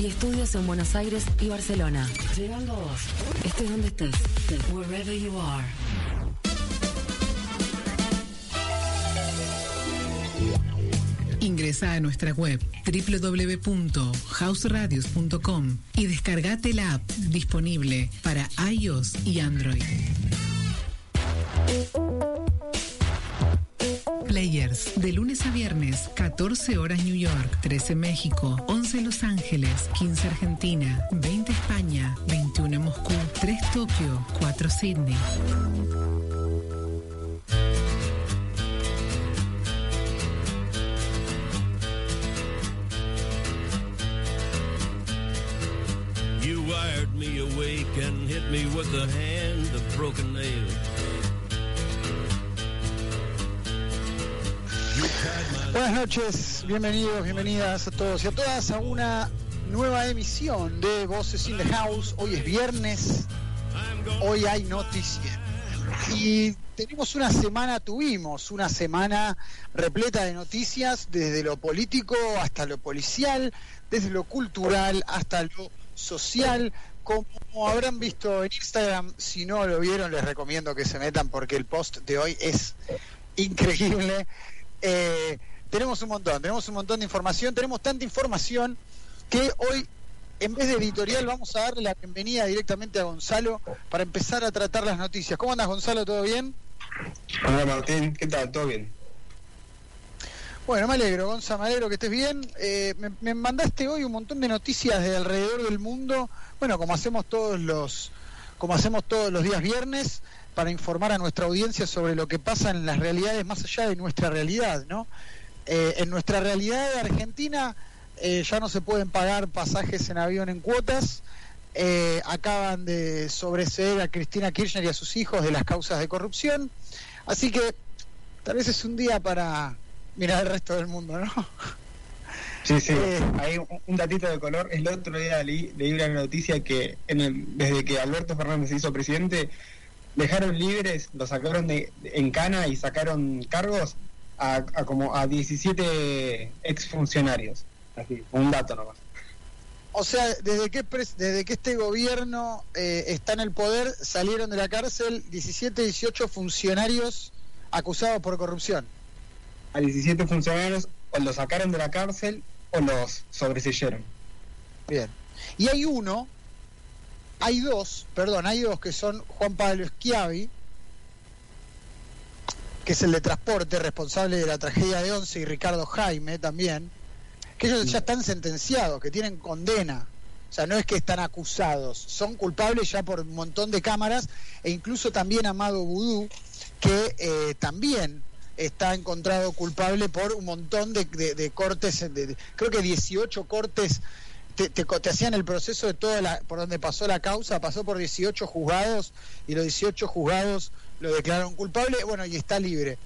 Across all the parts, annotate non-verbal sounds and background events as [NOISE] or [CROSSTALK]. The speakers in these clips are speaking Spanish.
y estudios en Buenos Aires y Barcelona. Llegando vos, estés donde estés, wherever you are. Ingresa a nuestra web www.houseradios.com y descargate la app disponible para iOS y Android. Players, de lunes a viernes, 14 horas New York, 13 México, 11 Los Ángeles, 15 Argentina, 20 España, 21 Moscú, 3 Tokio, 4 Sydney. You wired me awake and hit me with the hand of broken nails. Buenas noches, bienvenidos, bienvenidas a todos y a todas a una nueva emisión de Voces in the House. Hoy es viernes, hoy hay noticias. Y tenemos una semana, tuvimos una semana repleta de noticias, desde lo político hasta lo policial, desde lo cultural hasta lo social. Como habrán visto en Instagram, si no lo vieron, les recomiendo que se metan porque el post de hoy es increíble. Eh, tenemos un montón, tenemos un montón de información, tenemos tanta información que hoy, en vez de editorial, vamos a darle la bienvenida directamente a Gonzalo para empezar a tratar las noticias. ¿Cómo andas, Gonzalo? ¿Todo bien? Hola, Martín. ¿Qué tal? ¿Todo bien? Bueno, me alegro, Gonzalo, me alegro que estés bien. Eh, me, me, mandaste hoy un montón de noticias de alrededor del mundo, bueno, como hacemos todos los, como hacemos todos los días viernes, para informar a nuestra audiencia sobre lo que pasa en las realidades más allá de nuestra realidad, ¿no? Eh, en nuestra realidad de Argentina eh, ya no se pueden pagar pasajes en avión en cuotas. Eh, acaban de sobreseer a Cristina Kirchner y a sus hijos de las causas de corrupción. Así que tal vez es un día para mirar el resto del mundo, ¿no? [LAUGHS] Sí, sí. Hay un datito de color. El otro día leí, leí una noticia que en desde que Alberto Fernández se hizo presidente, dejaron libres, lo sacaron de, en cana y sacaron cargos a, como a 17 exfuncionarios. Así, un dato nomás. O sea, desde que, desde que este gobierno eh, está en el poder, salieron de la cárcel 17, 18 funcionarios acusados por corrupción. A 17 funcionarios o los sacaron de la cárcel o los sobreseyeron. Bien. Y hay uno, hay dos, perdón, hay dos que son Juan Pablo Schiavi, que es el de transporte, responsable de la tragedia de Once, y Ricardo Jaime también, que ellos ya están sentenciados, que tienen condena. O sea, no es que están acusados, son culpables ya por un montón de cámaras, e incluso también Amado Vudú, que eh, también está encontrado culpable por un montón de, cortes, de, creo que 18 cortes, te, te, hacían el proceso de toda la, por donde pasó la causa, pasó por 18 juzgados y los 18 juzgados lo declararon culpable, bueno, y está libre.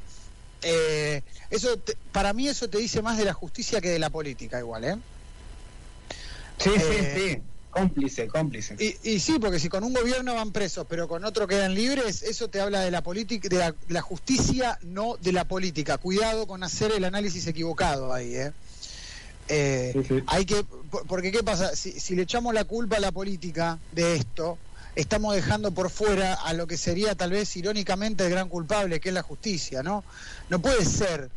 Eh, eso para mí eso te dice más de la justicia que de la política igual, ¿eh? Sí, sí, eh, sí. Cómplice, cómplice. Y, sí, porque si con un gobierno van presos, pero con otro quedan libres, eso te habla de la política, de la, justicia, no de la política. Cuidado con hacer el análisis equivocado ahí, ¿eh? Eh hay que, porque qué pasa, si, si le echamos la culpa a la política de esto, estamos dejando por fuera a lo que sería tal vez irónicamente el gran culpable, que es la justicia, ¿no? No puede ser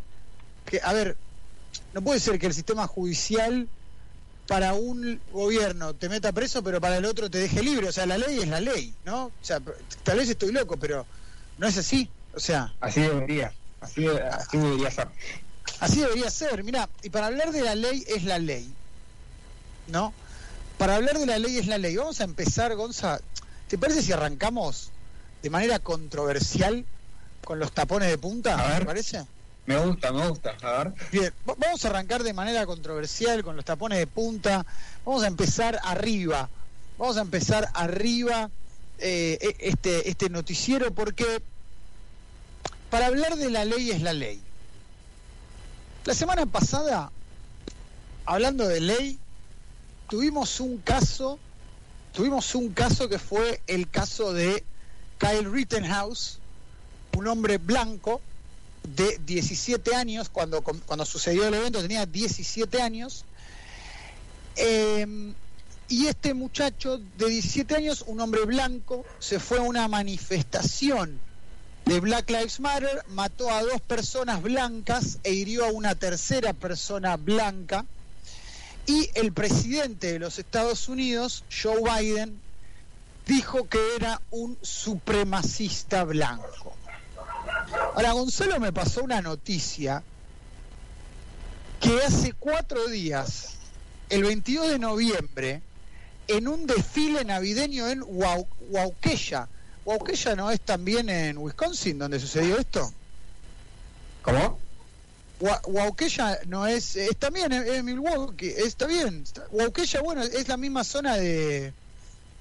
que, a ver, no puede ser que el sistema judicial para un gobierno te meta preso, pero para el otro te deje libre. O sea, la ley es la ley, ¿no? O sea, tal vez estoy loco, pero no es así. O sea. Así debería. Así, así debería ser. Así debería ser. Mira, y para hablar de la ley es la ley. ¿No? Para hablar de la ley es la ley. Vamos a empezar, Gonza. ¿Te parece si arrancamos de manera controversial con los tapones de punta? A ver. ¿Te parece? Me gusta, me gusta. A ver. Bien, vamos a arrancar de manera controversial con los tapones de punta. Vamos a empezar arriba, vamos a empezar arriba eh, e- este, este noticiero porque para hablar de la ley es la ley. La semana pasada, hablando de ley, tuvimos un caso, tuvimos un caso que fue el caso de Kyle Rittenhouse, un hombre blanco de 17 años, cuando, cuando sucedió el evento tenía 17 años, eh, y este muchacho de 17 años, un hombre blanco, se fue a una manifestación de Black Lives Matter, mató a dos personas blancas e hirió a una tercera persona blanca. Y el presidente de los Estados Unidos, Joe Biden, dijo que era un supremacista blanco. Ahora, Gonzalo me pasó una noticia que hace cuatro días, el 22 de noviembre, en un desfile navideño en ¿Waukeya no es también en Wisconsin donde sucedió esto? ¿Cómo? Wa- Waukeya no es, es también en, en Milwaukee, está bien. Waukeya, bueno, es la misma zona de...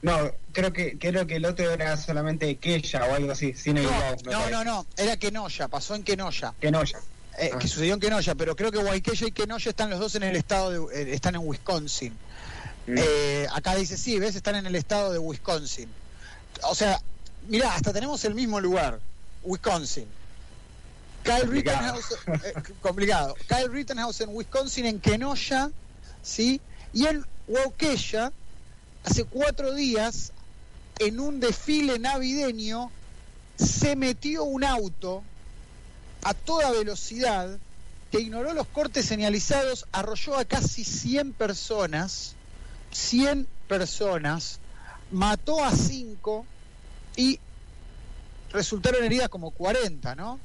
No, creo que creo que el otro era solamente Keya o algo así, sin el No, wow, me no, no, no, era Kenosha, pasó en Kenosha. Que no ya. Eh, Ah. que sucedió en Kenosha, pero creo que Waukeya y Kenosha están los dos en el estado de, eh, están en Wisconsin. Mm. Eh, acá dice, sí, ves, están en el estado de Wisconsin. O sea, mirá, hasta tenemos el mismo lugar, Wisconsin. Kyle Complicado. Rittenhouse, eh, complicado. Kyle Rittenhouse en Wisconsin, en Kenosha, ¿sí? Y en Waukeya, hace cuatro días, en un desfile navideño, se metió un auto a toda velocidad que ignoró los cortes señalizados, arrolló a casi 100 personas, 100 personas, mató a 5 y resultaron heridas como 40, ¿no?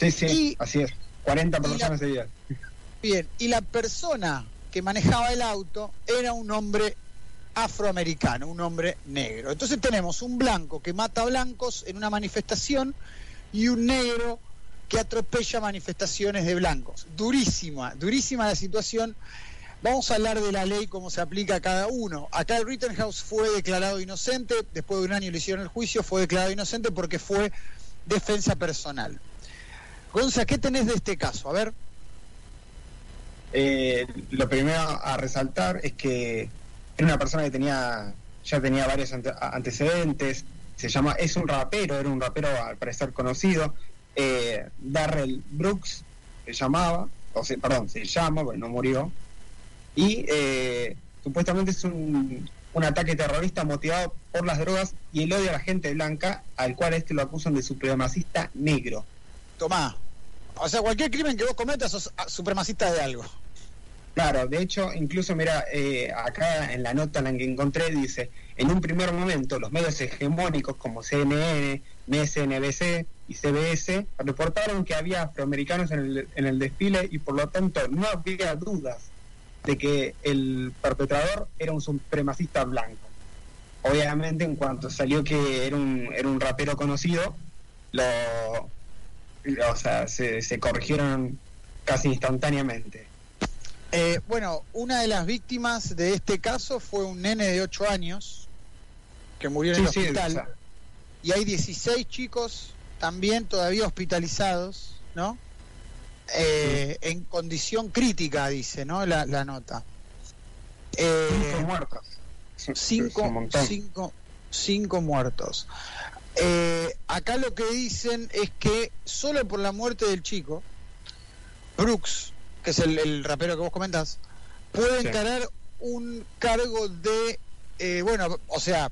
Sí, sí, Y- así es. 40 y la- personas seguidas. Bien, y la persona que manejaba el auto era un hombre afroamericano, un hombre negro. Entonces tenemos un blanco que mata a blancos en una manifestación y un negro que atropella manifestaciones de blancos. Durísima, durísima la situación. Vamos a hablar de la ley, cómo se aplica a cada uno. Acá el Rittenhouse fue declarado inocente, después de un año le hicieron el juicio, fue declarado inocente porque fue defensa personal. Gonza, ¿qué tenés de este caso? A ver. Eh, lo primero a resaltar es que era una persona que tenía ya tenía varios ante- antecedentes. Se llama es un rapero, era un rapero al parecer conocido. Eh, Darrell Brooks se llamaba, o se, perdón, se llama, porque no murió. Y eh, supuestamente es un, un ataque terrorista motivado por las drogas y el odio a la gente blanca, al cual este lo acusan de supremacista negro. Tomá. O sea, cualquier crimen que vos cometas sos ah, supremacista de algo. Claro, de hecho, incluso mira, eh, acá en la nota en la que encontré dice, en un primer momento los medios hegemónicos como CNN, MSNBC y CBS reportaron que había afroamericanos en el, en el desfile y por lo tanto no había dudas de que el perpetrador era un supremacista blanco. Obviamente en cuanto salió que era un, era un rapero conocido, lo, o sea, se, se corrigieron casi instantáneamente. Eh, bueno, una de las víctimas de este caso fue un nene de 8 años que murió en el Sí, sí, hospital. o sea, Y hay 16 chicos también todavía hospitalizados, ¿no? Eh, En condición crítica, dice, ¿no? La, la nota. Eh, cinco muertos. Cinco, cinco, cinco muertos. Eh, acá lo que dicen es que solo por la muerte del chico, Brooks, que es el, el rapero que vos comentás, puede Sí. encarar un cargo de, eh, bueno, o sea,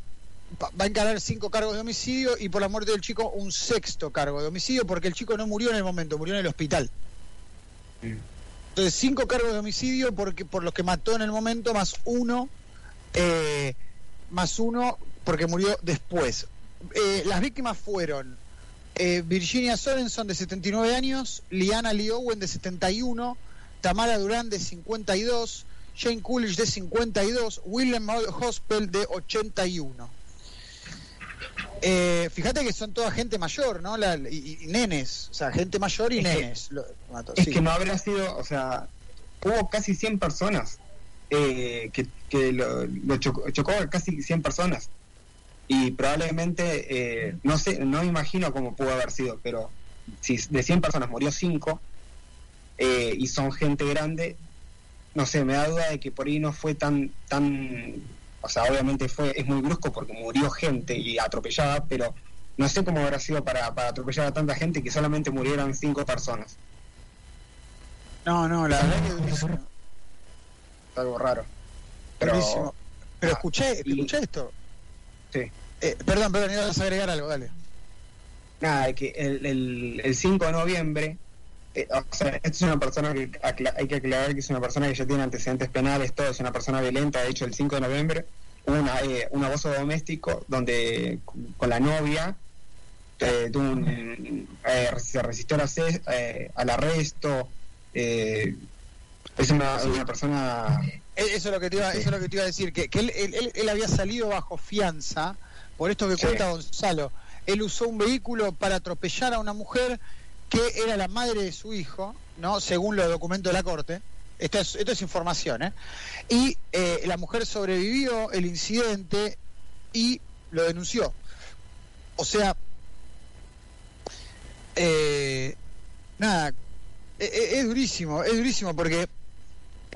va va a encarar cinco cargos de homicidio y por la muerte del chico un sexto cargo de homicidio porque el chico no murió en el momento, murió en el hospital. Entonces, cinco cargos de homicidio porque, por los que mató en el momento, más uno, eh, más uno porque murió después. Eh, las víctimas fueron eh, Virginia Sorenson, de 79 años, Liana Lee Owen, de 71, Tamara Durán, de 52, Jane Coolidge, de 52, Willem Hospel, de 81. Eh, fíjate que son toda gente mayor, ¿no? La- y, y nenes, o sea, gente mayor y Es que- nenes. lo- mató, Es sí. que no habrá sido, o sea, hubo casi 100 personas eh, que, que lo, lo chocó, chocó casi 100 personas. Y probablemente, eh, no sé, no me imagino cómo pudo haber sido, pero si de 100 personas murió 5 eh, y son gente grande, no sé, me da duda de que por ahí no fue tan, tan, o sea, obviamente fue, es muy brusco porque murió gente y atropellada, pero no sé cómo habrá sido para, para atropellar a tanta gente que solamente murieran 5 personas. No, no, la verdad que es algo raro. Pero. Pero ah, escuché, y- escuché esto. sí. Eh, perdón, perdón, ibas a agregar algo, dale. nada, que el, el, el 5 de noviembre, eh, o sea, es una persona que hay que aclarar que es una persona que ya tiene antecedentes penales, todo es una persona violenta, de hecho el 5 de noviembre hubo una, eh, un abuso doméstico donde con- la novia eh, tuvo un- eh, se resistió al, eh, al arresto, eh, es una, una persona... Eso es lo que te iba, Sí. eso es lo que te iba a decir, que, que él, él- él- él había salido bajo fianza, por esto que Sí. cuenta Gonzalo. Él usó un vehículo para atropellar a una mujer que era la madre de su hijo, ¿no? Según los documentos de la corte. Esto es, información, ¿eh? Y eh, la mujer sobrevivió el incidente y lo denunció. O sea, eh, nada, e- e- es, durísimo, es durísimo porque,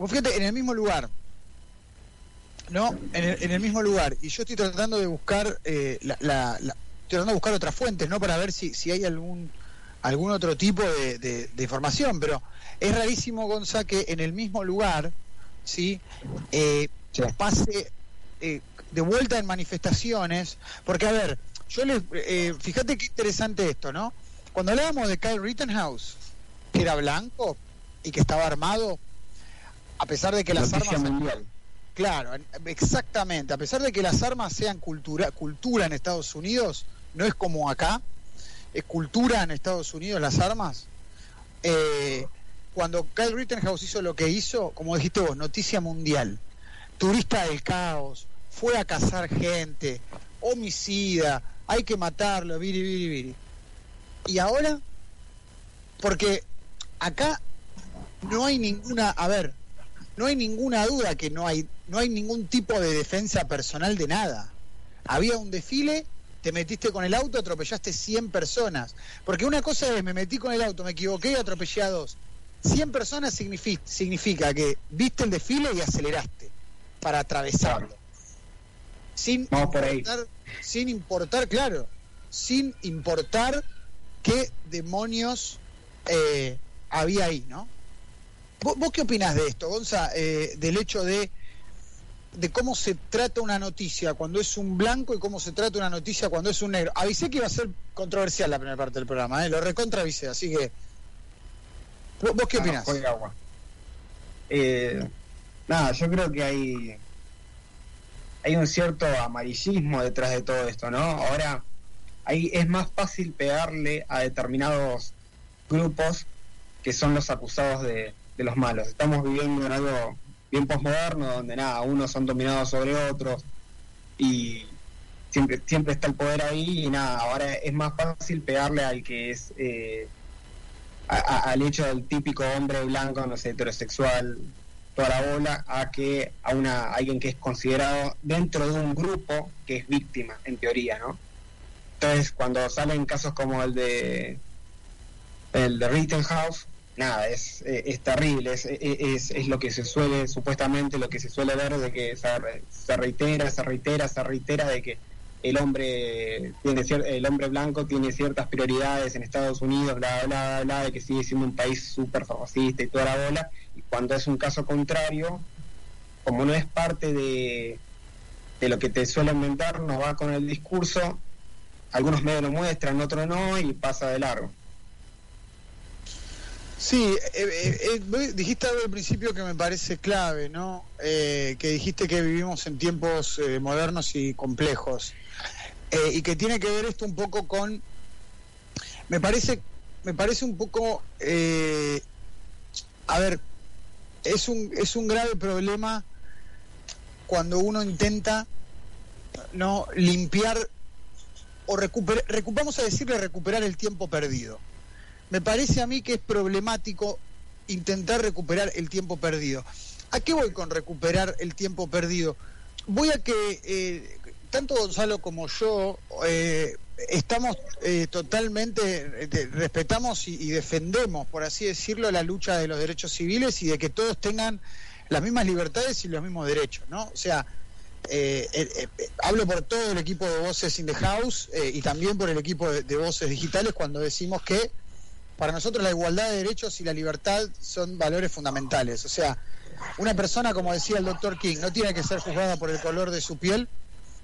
fíjate, en el mismo lugar, ¿no? En el, en el mismo lugar, y yo estoy tratando de buscar, eh, la, la- la- estoy tratando de buscar otras fuentes, ¿no? Para ver si, si hay algún algún otro tipo de, de- de información, pero es rarísimo, Gonza, que en el mismo lugar, ¿sí? Eh, Sí. pase eh, de vuelta en manifestaciones, porque a ver, yo les, eh, fíjate qué interesante esto, ¿no? Cuando hablábamos de Kyle Rittenhouse, que era blanco y que estaba armado, a pesar de que las noticia armas mundial. Claro, exactamente. A pesar de que las armas sean cultura, cultura en Estados Unidos, no es como acá, es cultura en Estados Unidos las armas. Eh, cuando Kyle Rittenhouse hizo lo que hizo, como dijiste vos, noticia mundial, turista del caos, fue a cazar gente, homicida, hay que matarlo, viri, viri, viri. Y ahora, porque acá no hay ninguna, a ver, no hay ninguna duda que no hay, no hay ningún tipo de defensa personal de nada. Había un desfile, te metiste con el auto, atropellaste 100 personas. Porque una cosa es, me metí con el auto, me equivoqué y atropellé a dos. 100 personas significa, significa que viste el desfile y aceleraste para atravesarlo. Sin Vamos por ahí. importar, sin importar, claro, sin importar qué demonios eh, había ahí, ¿no? ¿Vos, vos qué opinás de esto, Gonza? Eh, del hecho de, de cómo se trata una noticia cuando es un blanco y cómo se trata una noticia cuando es un negro. Avisé que iba a ser controversial la primera parte del programa, ¿eh? lo recontra avisé, así que. ¿Vos, qué Ah, opinás? juega agua. Eh, nada, yo creo que hay hay un cierto amarillismo detrás de todo esto, ¿no? Ahora ahí es más fácil pegarle a determinados grupos que son los acusados de, de los malos. Estamos viviendo en algo bien posmoderno donde nada, unos son dominados sobre otros y siempre siempre está el poder ahí y nada, ahora es más fácil pegarle al que es eh, a- al hecho del típico hombre blanco, no sé, heterosexual, toda la bola, a que a una alguien que es considerado dentro de un grupo que es víctima, en teoría, ¿no? Entonces, cuando salen casos como el de el de Rittenhouse, nada, es, eh, es terrible, es, es, es lo que se suele, supuestamente lo que se suele ver de que se, re- se reitera, se reitera, se reitera de que el hombre tiene el hombre blanco tiene ciertas prioridades en Estados Unidos, bla, bla, bla, de que sigue siendo un país súper fascista y toda la bola, y cuando es un caso contrario, como no es parte de, de lo que te suelen inventar, no va con el discurso, algunos medios lo muestran, otros no, y pasa de largo. Sí, eh, eh, eh, dijiste al principio que me parece clave, ¿no? Eh, que dijiste que vivimos en tiempos modernos y complejos. Y que tiene que ver esto un poco con. Me parece, me parece un poco. a ver, es un, es un grave problema cuando uno intenta no limpiar o recuperar, vamos a decirle recuperar el tiempo perdido me parece a mí que es problemático intentar recuperar el tiempo perdido. ¿A qué voy con recuperar el tiempo perdido? Voy a que eh, tanto Gonzalo como yo eh, estamos eh, totalmente, respetamos y, defendemos, por así decirlo, la lucha de los derechos civiles y de que todos tengan las mismas libertades y los mismos derechos, ¿no? O sea, hablo por todo el equipo de Voces in the House y también por el equipo de Voces Digitales cuando decimos que para nosotros la igualdad de derechos y la libertad son valores fundamentales. O sea, una persona, como decía el doctor King, no tiene que ser juzgada por el color de su piel,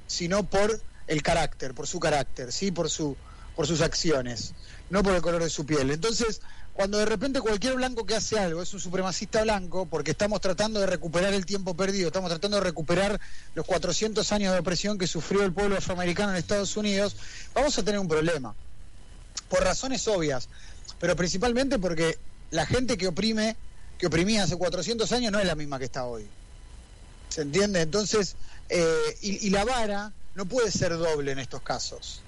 sino por el carácter, por su carácter, sí, por su por sus acciones, no por el color de su piel. Entonces, cuando de repente cualquier blanco que hace algo es un supremacista blanco, porque estamos tratando de recuperar el tiempo perdido, estamos tratando de recuperar los 400 años de opresión que sufrió el pueblo afroamericano en Estados Unidos, vamos a tener un problema. Por razones obvias, pero principalmente porque la gente que oprime que oprimía hace 400 años no es la misma que está hoy. ¿Se entiende? Entonces, eh, y, la vara no puede ser doble en estos casos.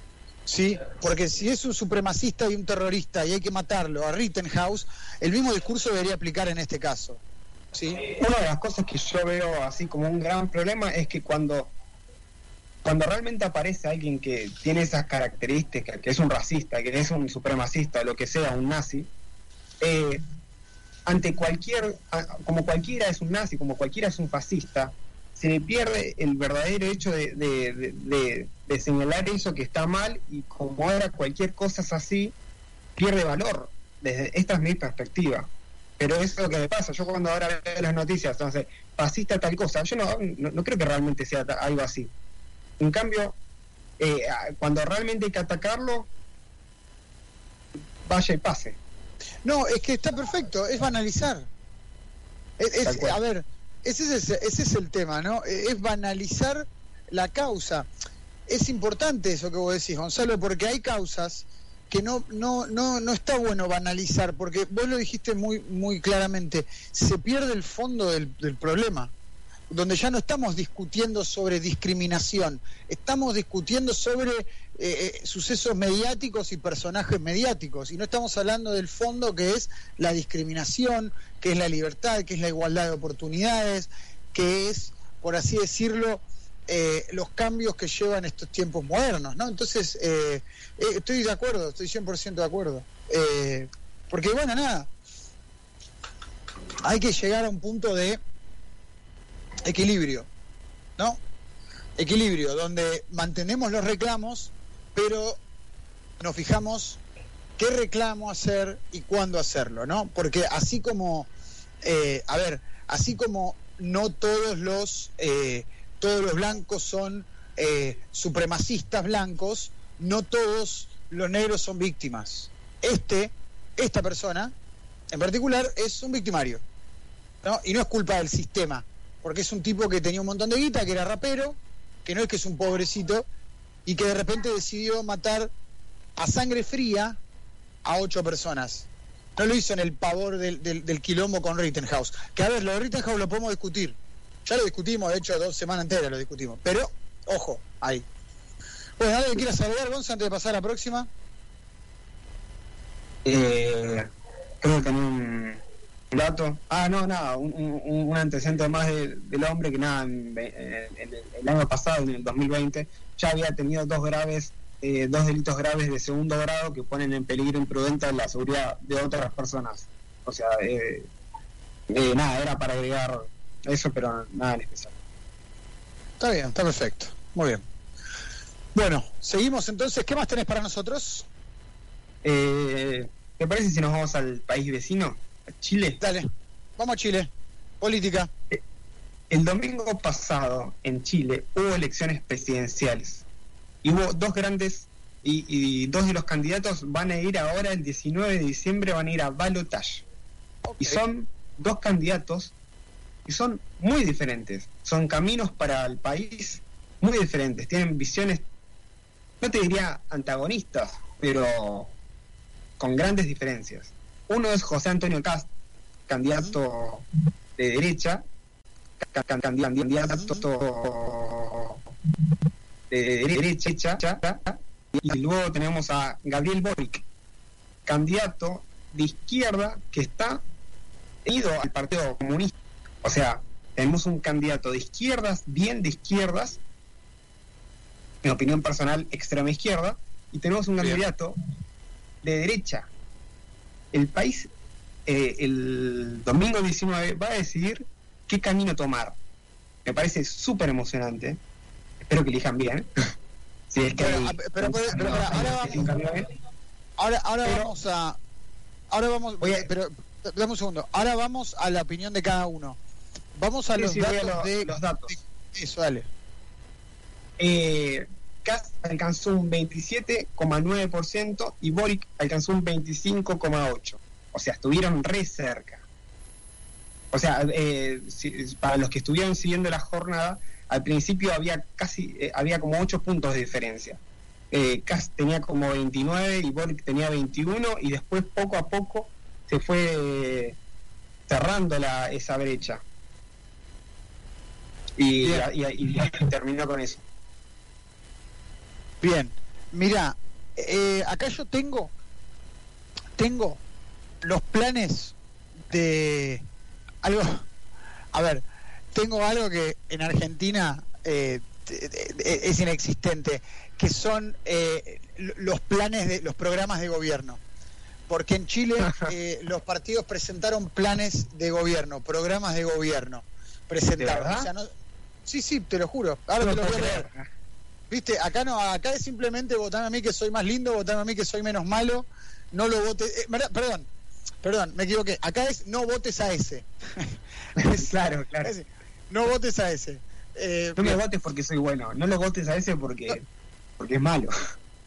¿Sí? Porque si es un supremacista y un terrorista y hay que matarlo a Rittenhouse, el mismo discurso debería aplicar en este caso. ¿Sí? Una de las cosas que yo veo así como un gran problema es que cuando cuando realmente aparece alguien que tiene esas características, que es un racista, que es un supremacista, lo que sea, un nazi, eh, ante cualquier, como cualquiera es un nazi, como cualquiera es un fascista, se le pierde el verdadero hecho de, señalar eso que está mal y como ahora cualquier cosa es así, pierde valor. Desde esta es mi perspectiva. Pero eso es lo que me pasa. Yo cuando ahora veo las noticias, entonces, fascista tal cosa, yo no, no, creo que realmente sea algo así. En cambio, eh, cuando realmente hay que atacarlo, vaya y pase. No, es que está perfecto, es banalizar. a ver, ese es, ese es el tema, ¿no? E, es banalizar la causa. Es importante eso que vos decís, Gonzalo, porque hay causas que no, no, no, no está bueno banalizar, porque vos lo dijiste muy, muy claramente, se pierde el fondo del, del problema donde ya no estamos discutiendo sobre discriminación, estamos discutiendo sobre eh, eh, sucesos mediáticos y personajes mediáticos, y no estamos hablando del fondo que es la discriminación, que es la libertad, que es la igualdad de oportunidades, que es, por así decirlo, eh, los cambios que llevan estos tiempos modernos, ¿no? Entonces, estoy de acuerdo, estoy 100% de acuerdo. porque, bueno, nada, hay que llegar a un punto de equilibrio, ¿no? Equilibrio, donde mantenemos los reclamos, pero nos fijamos qué reclamo hacer y cuándo hacerlo, ¿no? Porque así como, eh, a ver, así como no todos los, eh, todos los blancos son eh, supremacistas blancos, no todos los negros son víctimas. Este, esta persona, en particular, es un victimario, ¿no? Y no es culpa del sistema, porque es un tipo que tenía un montón de guita, que era rapero, que no es que es un pobrecito, y que de repente decidió matar a sangre fría a ocho personas. No lo hizo en el pavor del, del, quilombo con Rittenhouse. Que a ver, lo de Rittenhouse lo podemos discutir. Ya lo discutimos, de hecho, dos semanas enteras lo discutimos. Pero, ojo, ahí. Bueno, ¿alguien quiera saludar, Gonzalo, antes de pasar a la próxima? Eh, creo que un, dato. Ah, no, nada, un, antecedente más del hombre que nada, en, el, año pasado, en el 2020, ya había tenido dos graves, eh, dos delitos graves de segundo grado que ponen en peligro imprudente la seguridad de otras personas. O sea, eh, eh, nada, era para agregar eso, pero nada en especial. Está bien, está perfecto. Muy bien. Bueno, seguimos entonces. ¿Qué más tenés para nosotros? Eh, ¿Te parece si nos vamos al país vecino? Chile. Dale, vamos a Chile. Política. Eh, el domingo pasado en Chile hubo elecciones presidenciales. Y hubo dos grandes y, dos de los candidatos van a ir ahora el 19 de diciembre van a ir a balotage. Y son dos candidatos y son muy diferentes. Son caminos para el país muy diferentes. Tienen visiones no te diría antagonistas pero con grandes diferencias uno es José Antonio Cast, candidato de derecha, candidato de derecha, y luego tenemos a Gabriel Boric, candidato de izquierda que está ido al Partido Comunista. O sea, tenemos un candidato de izquierdas, bien de izquierdas, en opinión personal, extrema izquierda, y tenemos un candidato de derecha. El país, eh, el domingo 19, va a decidir qué camino tomar. Me parece súper emocionante. Espero que elijan bien. [LAUGHS] si es que pero, ahora, ahora, vamos a. Ahora vamos. pero dame un segundo. Ahora vamos a la opinión de cada uno. Vamos a, los, datos de, los datos eso, dale. Eh, alcanzó un 27,9% y Boric alcanzó un 25,8%. O sea, estuvieron re cerca. O sea, eh, para los que estuvieron siguiendo la jornada, al principio había casi, eh, había como 8 puntos de diferencia. Eh, tenía como 29 y Boric tenía 21 y después poco a poco se fue cerrando la, esa brecha. Y, y, terminó con eso. Bien, mira, eh, acá yo tengo, tengo los planes de algo, a ver, tengo algo que en Argentina eh, es inexistente, que son eh, los planes de los programas de gobierno. Porque en Chile [LAUGHS] los partidos presentaron planes de gobierno, programas de gobierno. Presentaron. sí, sí, te lo juro. Ahora te lo voy a leer. Viste, acá no, acá es simplemente votarme a mí que soy más lindo, votarme a mí que soy menos malo, no lo votes, eh, perdón, perdón, me equivoqué, acá es no votes a ese. [LAUGHS] claro, claro. no votes a ese. Eh, no me votes porque soy bueno, no lo votes a ese porque, porque es malo.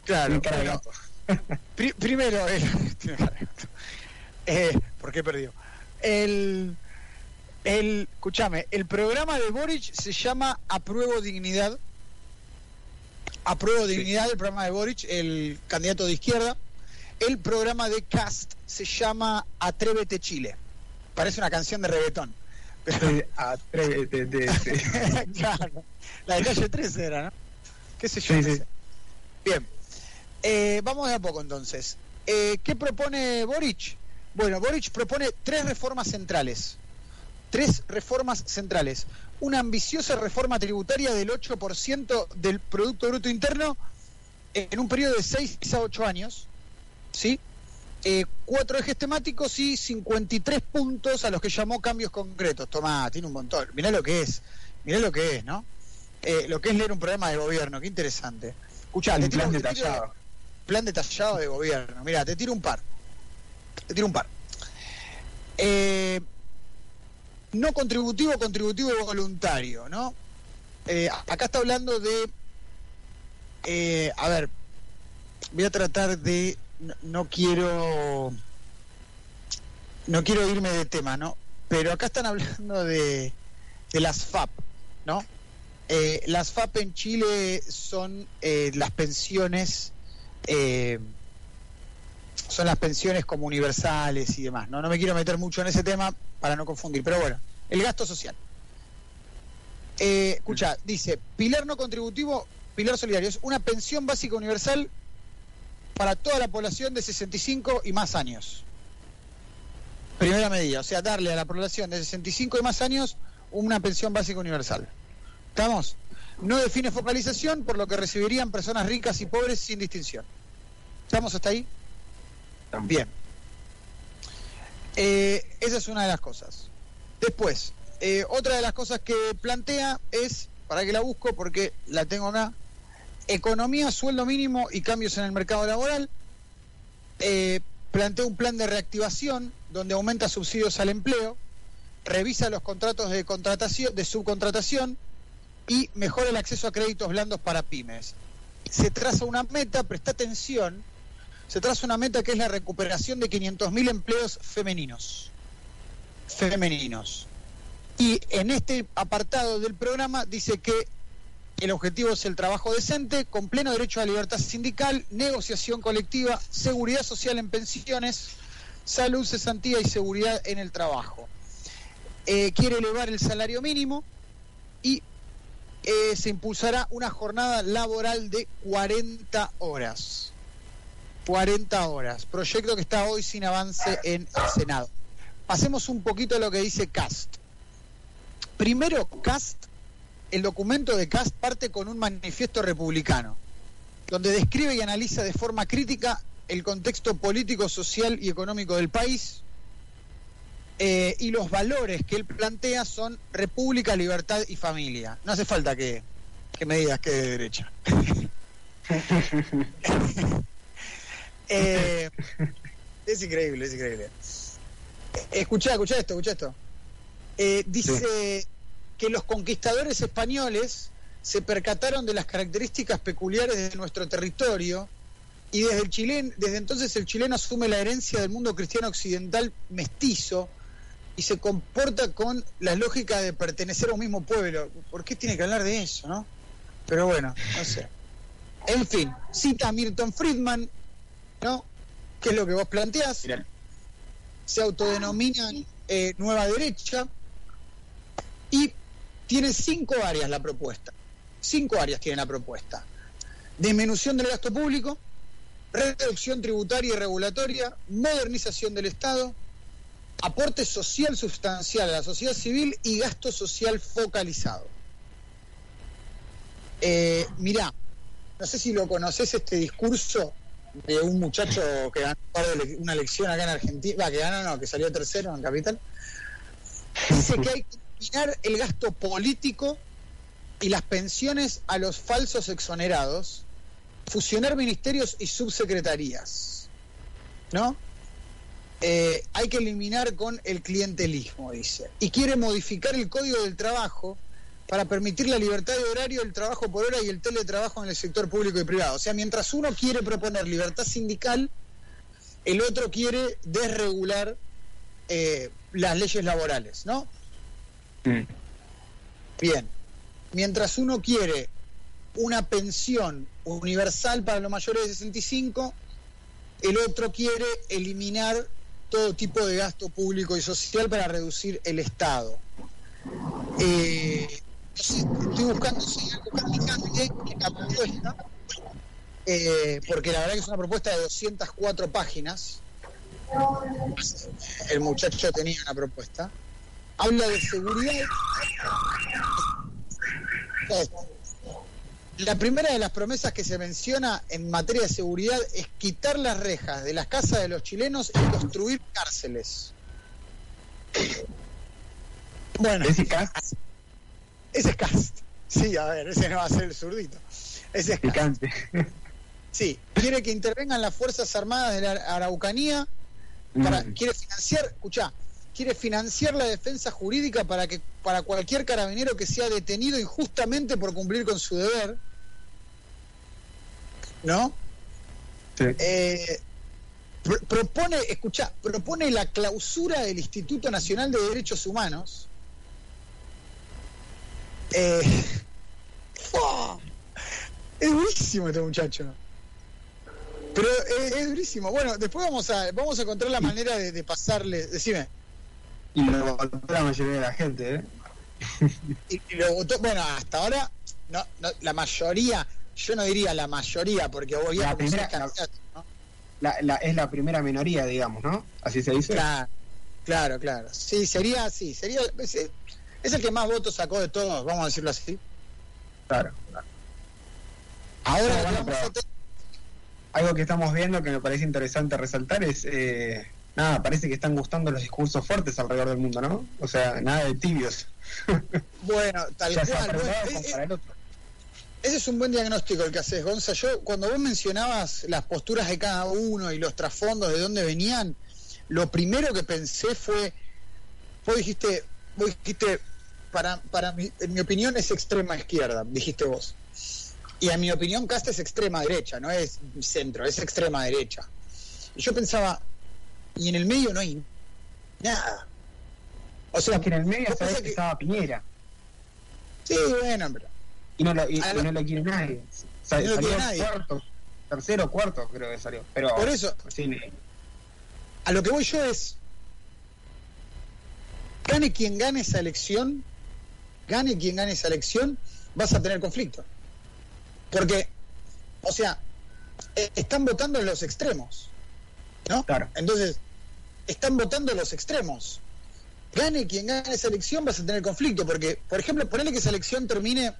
Claro. [LAUGHS] [LAUGHS] primero, eh, eh, ¿por qué perdió? El, el, escúchame, el programa de Boric se llama Apruebo Dignidad Apruebo Dignidad, el programa de Boric, el candidato de izquierda. El programa de Cast se llama Atrévete Chile. Parece una canción de reggaetón. Atrévete. [LAUGHS] claro. La de calle 13 era, ¿no? ¿Qué sé yo? Bien. Eh, vamos de a poco entonces. Eh, ¿Qué propone Boric? Bueno, Boric propone tres reformas centrales. Tres reformas centrales una ambiciosa reforma tributaria del 8% del Producto Bruto Interno en un periodo de 6 a 8 años, ¿sí? Eh, cuatro ejes temáticos y 53 puntos a los que llamó cambios concretos. Tomá, tiene un montón. Mirá lo que es, mirá lo que es, ¿no? Eh, lo que es leer un programa de gobierno, qué interesante. Escuchá, te tiro, plan detallado. plan detallado de gobierno. Mira, te tiro un par. Te tiro un par. Eh, no contributivo, contributivo voluntario, ¿no? Eh, acá está hablando de, eh, a ver, voy a tratar de, no, quiero, no quiero irme de tema, ¿no? Pero acá están hablando de, de las FAP, ¿no? Eh, las FAP en Chile son las pensiones, son las pensiones como universales y demás, ¿no? No me quiero meter mucho en ese tema, para no confundir. Pero bueno, el gasto social. Eh, escucha, dice, pilar no contributivo, pilar solidario, es una pensión básica universal para toda la población de 65 y más años. Primera medida, o sea, darle a la población de 65 y más años una pensión básica universal. ¿Estamos? No define focalización, por lo que recibirían personas ricas y pobres sin distinción. ¿Estamos hasta ahí? Bien. Eh, esa es una de las cosas. Después, eh, otra de las cosas que plantea es, para que la busco porque la tengo acá, economía, sueldo mínimo y cambios en el mercado laboral. Eh, plantea un plan de reactivación donde aumenta subsidios al empleo, revisa los contratos de contratación, de subcontratación y mejora el acceso a créditos blandos para pymes. Se traza una meta, presta atención, se traza una meta que es la recuperación de 500.000 empleos femeninos. Femeninos. Y en este apartado del programa dice que el objetivo es el trabajo decente, con pleno derecho a libertad sindical, negociación colectiva, seguridad social en pensiones, salud, cesantía y seguridad en el trabajo. Eh, quiere elevar el salario mínimo y eh, se impulsará una jornada laboral de 40 horas. 40 horas. Proyecto que está hoy sin avance en el Senado. Pasemos un poquito a lo que dice Cast. Primero, Cast, el documento de Cast parte con un manifiesto republicano, donde describe y analiza de forma crítica el contexto político, social y económico del país, eh, y los valores que él plantea son república, libertad y familia. No hace falta que, que me digas que de derecha. [LAUGHS] Eh, es increíble, es increíble. Escucha, escucha esto, escucha esto. Eh, dice que los conquistadores españoles se percataron de las características peculiares de nuestro territorio y desde, el chilen, desde entonces el chileno asume la herencia del mundo cristiano occidental mestizo y se comporta con la lógica de pertenecer a un mismo pueblo. ¿Por qué tiene que hablar de eso, no? Pero bueno, no sé. En fin, cita a Milton Friedman, ¿no? ¿Qué es lo que vos planteás? Se autodenominan eh, nueva derecha y tiene cinco áreas la propuesta. Cinco áreas tiene la propuesta. Disminución del gasto público, reducción tributaria y regulatoria, modernización del Estado, aporte social sustancial a la sociedad civil y gasto social focalizado. Eh, mirá, no sé si lo conoces este discurso de un muchacho que ganó una elección acá en Argentina, que ganó, no, que salió tercero en Capital. Dice que hay que eliminar el gasto político y las pensiones a los falsos exonerados, fusionar ministerios y subsecretarías. ¿No? Eh, hay que eliminar con el clientelismo, dice. Y quiere modificar el código del trabajo para permitir la libertad de horario, el trabajo por hora y el teletrabajo en el sector público y privado. O sea, mientras uno quiere proponer libertad sindical, el otro quiere desregular eh, las leyes laborales, ¿no? Mm. Bien. Mientras uno quiere una pensión universal para los mayores de 65, el otro quiere eliminar todo tipo de gasto público y social para reducir el Estado. Eh, estoy buscando si algo en la propuesta, eh, porque la verdad que es una propuesta de 204 páginas. El muchacho tenía una propuesta. Habla de seguridad. La primera de las promesas que se menciona en materia de seguridad es quitar las rejas de las casas de los chilenos y construir cárceles. Bueno, ese cast. Ese cast. Sí, a ver, ese no va a ser el zurdito. Ese es picante. Sí, quiere que intervengan las Fuerzas Armadas de la Araucanía. Para, mm. Quiere financiar, escuchá, quiere financiar la defensa jurídica para que para cualquier carabinero que sea detenido injustamente por cumplir con su deber ¿no? Eh, propone, escucha, propone la clausura del Instituto Nacional de Derechos Humanos. Eh, es durísimo este muchacho. Pero es, durísimo. Bueno, después vamos a vamos a encontrar la manera de, pasarle. Decime. Y lo votó la mayoría de la gente, ¿eh? Y, lo votó, bueno, hasta ahora no, la mayoría yo no diría la mayoría, porque voy la primera, la, es la primera minoría, digamos, ¿no? Así se dice. Claro, claro, Sí, sería así. Sería, es, el que más votos sacó de todos, vamos a decirlo así. Claro, Ahora, algo que estamos viendo que me parece interesante resaltar es, eh, nada, parece que están gustando los discursos fuertes alrededor del mundo, ¿no? O sea, nada de tibios. [LAUGHS] Bueno, tal cual. Ese es un buen diagnóstico el que haces, Gonza. Yo, cuando vos mencionabas las posturas de cada uno y los trasfondos de dónde venían, lo primero que pensé fue, vos dijiste, vos dijiste, para, para mi, en mi opinión es extrema izquierda, dijiste vos. Y en mi opinión Casta es extrema derecha, no es centro, es extrema derecha. Y yo pensaba, y en el medio no hay nada. O sea, que en el medio sabés que, estaba Piñera. Sí, bueno, pero y no lo, y, no lo quiere nadie. salió cuarto, tercero, cuarto creo que salió. Pero, Por eso, a lo que voy yo es, gane quien gane esa elección, gane quien gane esa elección, vas a tener conflicto. Porque, o sea, eh, están votando en los extremos, ¿no? Claro. Entonces, están votando en los extremos. gane quien gane esa elección, vas a tener conflicto, porque, por ejemplo, ponele que esa elección termine,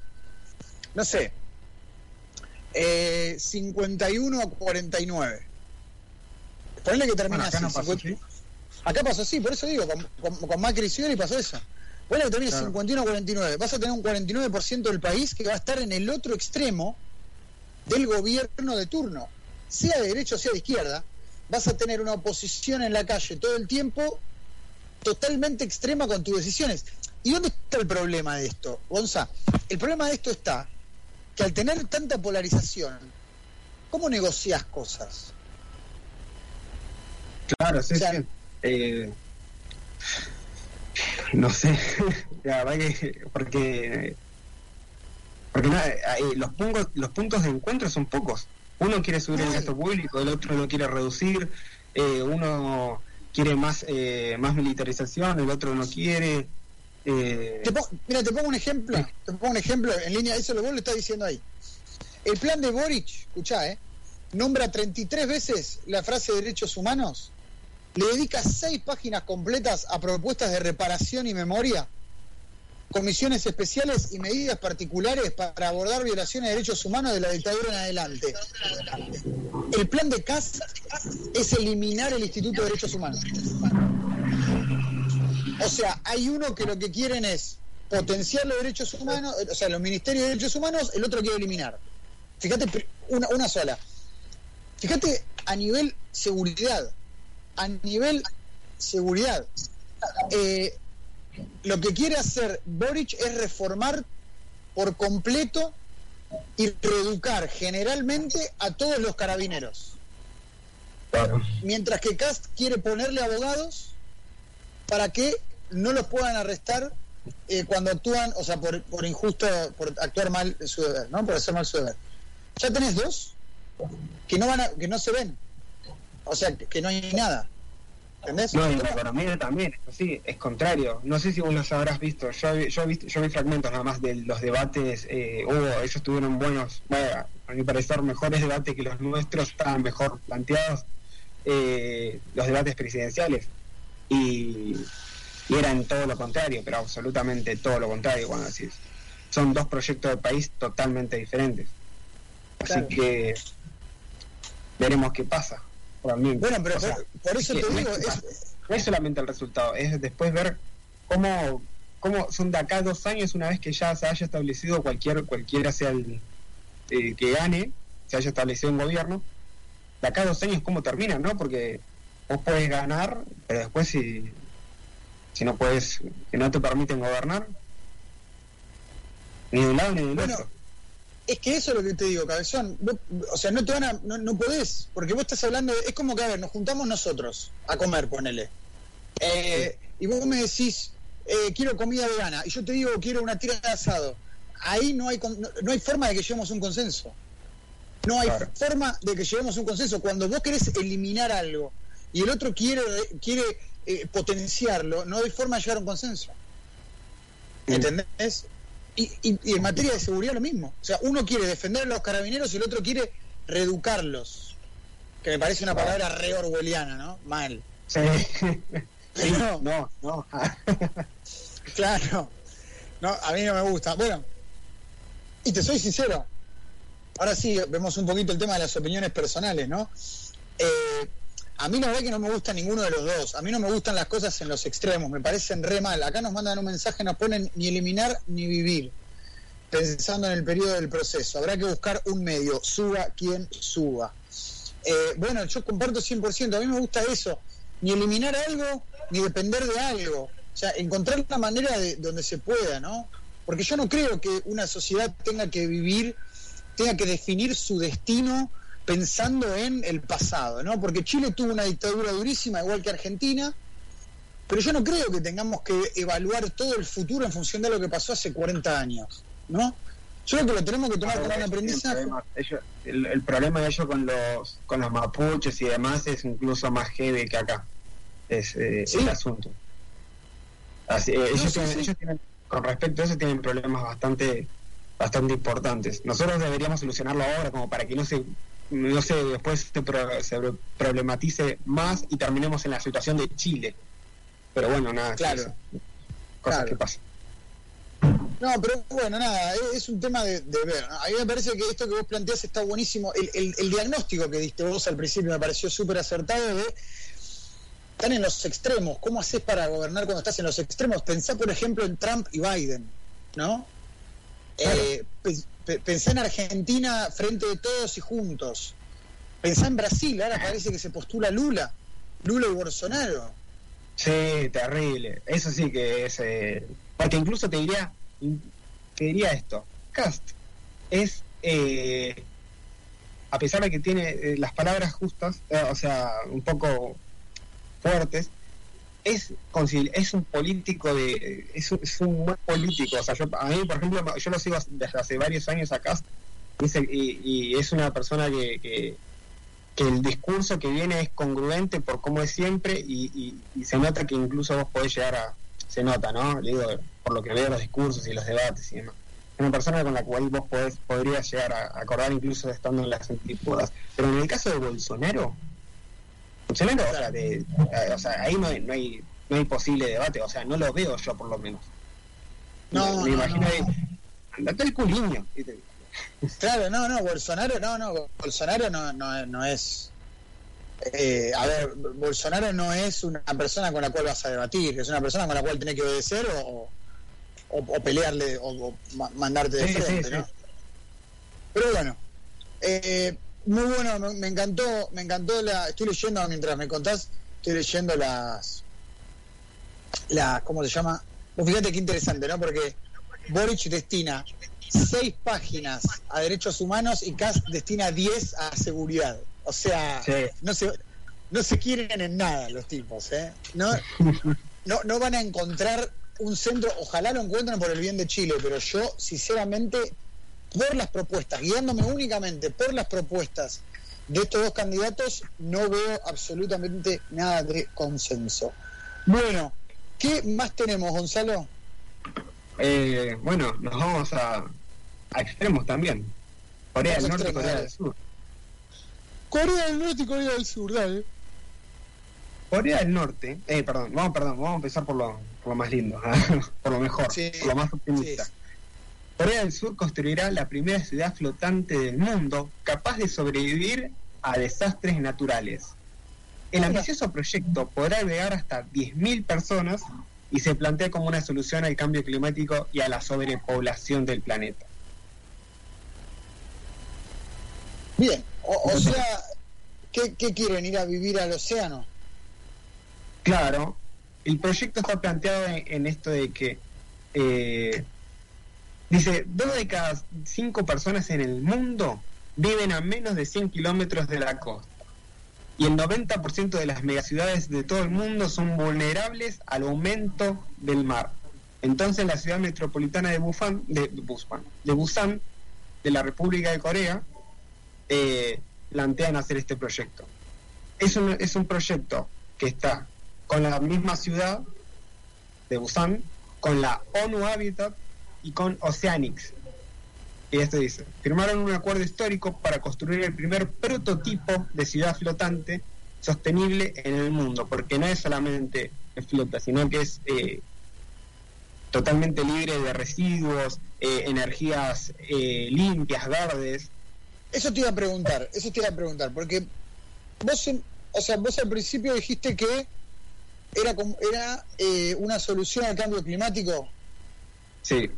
no sé, eh, 51 a 49. Ponele que termine Bueno, acá así. no pasó 50 Acá pasó así, por eso digo, con, con, con Macri y Scioli pasó eso. Ponele que termine Claro. 51 a 49. Vas a tener un 49% del país que va a estar en el otro extremo del gobierno de turno, sea de derecha o sea de izquierda, vas a tener una oposición en la calle todo el tiempo totalmente extrema con tus decisiones. ¿Y dónde está el problema de esto, Gonza? El problema de esto está que al tener tanta polarización, ¿cómo negociás cosas? Claro, sí, O sea, sí. Eh, [LAUGHS] no sé, la verdad que porque porque nada, eh, los puntos los puntos de encuentro son pocos. Uno quiere subir el gasto público, el otro lo quiere reducir, eh, uno quiere más eh, más militarización, el otro no quiere. eh, Te mira, te pongo un ejemplo, te pongo un ejemplo en línea, eso lo vos lo estás diciendo ahí. El plan de Boric, escuchá, ¿eh? nombra 33 veces la frase derechos humanos, le dedica seis páginas completas a propuestas de reparación y memoria, comisiones especiales y medidas particulares para abordar violaciones de derechos humanos de la dictadura en adelante. El plan de CAS es eliminar el Instituto de Derechos Humanos. O sea, hay uno que lo que quieren es potenciar los derechos humanos, o sea, los ministerios de derechos humanos, el otro quiere eliminar. Fíjate, una, una sola. Fíjate a nivel seguridad. A nivel seguridad. Eh, lo que quiere hacer Boric es reformar por completo y reeducar generalmente a todos los carabineros. claro. Mientras que Cast quiere ponerle abogados para que no los puedan arrestar eh, cuando actúan, o sea, por, por injusto, por actuar mal su deber, ¿no? Por hacer mal su deber. Ya tenés dos que no van a, que no se ven. O sea, que, que no hay nada. ¿Entendés? No, y la economía también, así, es contrario. No sé si vos los habrás visto. Yo, yo, vi, yo vi fragmentos nada más de los debates. Eh, hubo, ellos tuvieron buenos, bueno, a mi parecer, mejores debates que los nuestros, estaban mejor planteados. eh, los debates presidenciales. Y, y eran todo lo contrario, pero absolutamente todo lo contrario cuando decís. Son dos proyectos de país totalmente diferentes. Así Claro. que veremos qué pasa. Bueno, pero O sea, por, por eso es te digo, es- no es solamente el resultado, es después ver cómo, cómo son de acá dos años, una vez que ya se haya establecido cualquier, cualquiera sea el eh, que gane, se haya establecido un gobierno, de acá dos años cómo termina, ¿no? Porque vos puedes ganar, pero después si, si no puedes, que no te permiten gobernar, ni de un lado ni del Bueno, otro. Es que eso es lo que te digo, cabezón. Vos- o sea, no te van a, no, no podés, porque vos estás hablando, de- es como que, a ver, nos juntamos nosotros a comer, ponele. Eh, Y vos me decís, eh, quiero comida vegana, y yo te digo, quiero una tira de asado. Ahí no hay, no, no hay forma de que lleguemos a un consenso. No hay Claro. forma de que lleguemos a un consenso. Cuando vos querés eliminar algo y el otro quiere, quiere eh, potenciarlo, no hay forma de llegar a un consenso. Mm. ¿Entendés? Y, y- y en materia de seguridad lo mismo. O sea, uno quiere defender a los carabineros y el otro quiere reeducarlos. Que me parece una palabra re orwelliana, ¿no? Mal. Sí. [LAUGHS] Sí, No. no, no. [LAUGHS] Claro. No, a mí no me gusta. Bueno, y te soy sincero. Ahora sí, vemos un poquito el tema de las opiniones personales, ¿no? Eh, a mí la verdad que no me gusta ninguno de los dos. A mí no me gustan las cosas en los extremos. Me parecen re mal. Acá nos mandan un mensaje, nos ponen ni eliminar ni vivir. Pensando en el periodo del proceso. Habrá que buscar un medio. Suba quien suba. Eh, bueno, yo comparto 100%. A mí me gusta eso. Ni eliminar algo, ni depender de algo. O sea, encontrar la manera de donde se pueda, ¿no? Porque yo no creo que una sociedad tenga que vivir, tenga que definir su destino pensando en el pasado, ¿no? Porque Chile tuvo una dictadura durísima, igual que Argentina, pero yo no creo que tengamos que evaluar todo el futuro en función de lo que pasó hace 40 años, ¿no? Yo creo que lo tenemos que tomar como un aprendizaje. Ellos- el, el problema de ellos con los con los mapuches y demás es incluso más heavy que acá. Es eh, Sí. el asunto. Así, eh, ellos, sí, tienen, sí. ellos tienen, con respecto a eso, tienen problemas bastante bastante importantes. Nosotros deberíamos solucionarlo ahora como para que no se no sé, después se, pro- se problematice más y terminemos en la situación de Chile. pero bueno, nada. Claro. eso. Cosas Claro. que pasan. No, pero bueno, nada, es, es un tema de, de ver. A mí me parece que esto que vos planteás está buenísimo. El, el- el diagnóstico que diste vos al principio me pareció súper acertado de están en los extremos. ¿Cómo haces para gobernar cuando estás en los extremos? Pensá, por ejemplo, en Trump y Biden, ¿no? Eh, pe- pe- pensá en Argentina frente de todos y juntos. Pensá en Brasil, ahora parece que se postula Lula, Lula y Bolsonaro. Sí, terrible. Eso sí que es. eh, porque incluso te diría, te diría esto: Cast es. eh, a pesar de que tiene eh, las palabras justas, eh, o sea, un poco fuertes, es es un político de. Es, un- político. O sea, yo, a mí, por ejemplo, yo lo sigo desde hace varios años a Cast y es, y, es una persona que, que que el discurso que viene es congruente por cómo es siempre y, se nota que incluso vos podés llegar a... Se nota, ¿no? Le digo, por lo que veo los discursos y los debates y demás. Una persona con la cual vos podés, podrías llegar a acordar incluso estando en las antípodas. Pero en el caso de Bolsonaro, Bolsonaro, o sea, de- eh, o sea, ahí no hay, no, hay, no hay posible debate, o sea, no lo veo yo por lo menos. No, me no, imagino no. andate el culiño. Claro, no, no, Bolsonaro, no, no, Bolsonaro no, no, no es. eh, a ver, Bolsonaro no es una persona con la cual vas a debatir, es una persona con la cual tenés que obedecer o, o, o pelearle o, o ma- mandarte de Sí, sí, frente, sí. ¿no? Pero bueno, eh, muy bueno, me, me encantó, me encantó la. Estoy leyendo mientras me contás, estoy leyendo las. las ¿Cómo se llama? Vos fíjate qué interesante, ¿no? Porque Boric destina seis páginas a derechos humanos y Kass destina 10 a seguridad. O sea, Sí. no se no se quieren en nada los tipos, ¿eh? No, no, no van a encontrar un centro, ojalá lo encuentren por el bien de Chile, pero yo, sinceramente, por las propuestas, guiándome únicamente por las propuestas de estos dos candidatos, no veo absolutamente nada de consenso. Bueno, ¿qué más tenemos, Gonzalo? Eh, bueno, nos vamos a, a extremos también. Corea del Norte y Corea dale. del Sur. Corea del Norte y Corea del Sur, dale. Corea del Norte, eh, perdón, vamos, perdón, vamos a empezar por lo, por lo más lindo, [LAUGHS] por lo mejor, Sí, por lo más optimista. sí. Corea del Sur construirá la primera ciudad flotante del mundo capaz de sobrevivir a desastres naturales. El ambicioso proyecto podrá albergar hasta 10.000 personas y se plantea como una solución al cambio climático y a la sobrepoblación del planeta. Bien, o, o sea, ¿qué, ¿qué quieren? ¿Ir a vivir al océano? Claro, el proyecto está planteado en, en esto de que eh, dice, dos de cada cinco personas en el mundo viven a menos de 100 kilómetros de la costa. Y el 90% de las megaciudades de todo el mundo son vulnerables al aumento del mar. Entonces la ciudad metropolitana de Busan, de, Busan, de Busan, de la República de Corea, eh, plantean hacer este proyecto. Es un, es un proyecto que está con la misma ciudad de Busan, con la ONU Habitat y con Oceanics. Y esto dice, firmaron un acuerdo histórico para construir el primer prototipo de ciudad flotante sostenible en el mundo, porque no es solamente flota, sino que es eh, totalmente libre de residuos, eh, energías eh, limpias, verdes. Eso te iba a preguntar, eso te iba a preguntar, porque vos, en- o sea, vos al principio dijiste que era como, era eh, una solución al cambio climático. Sí,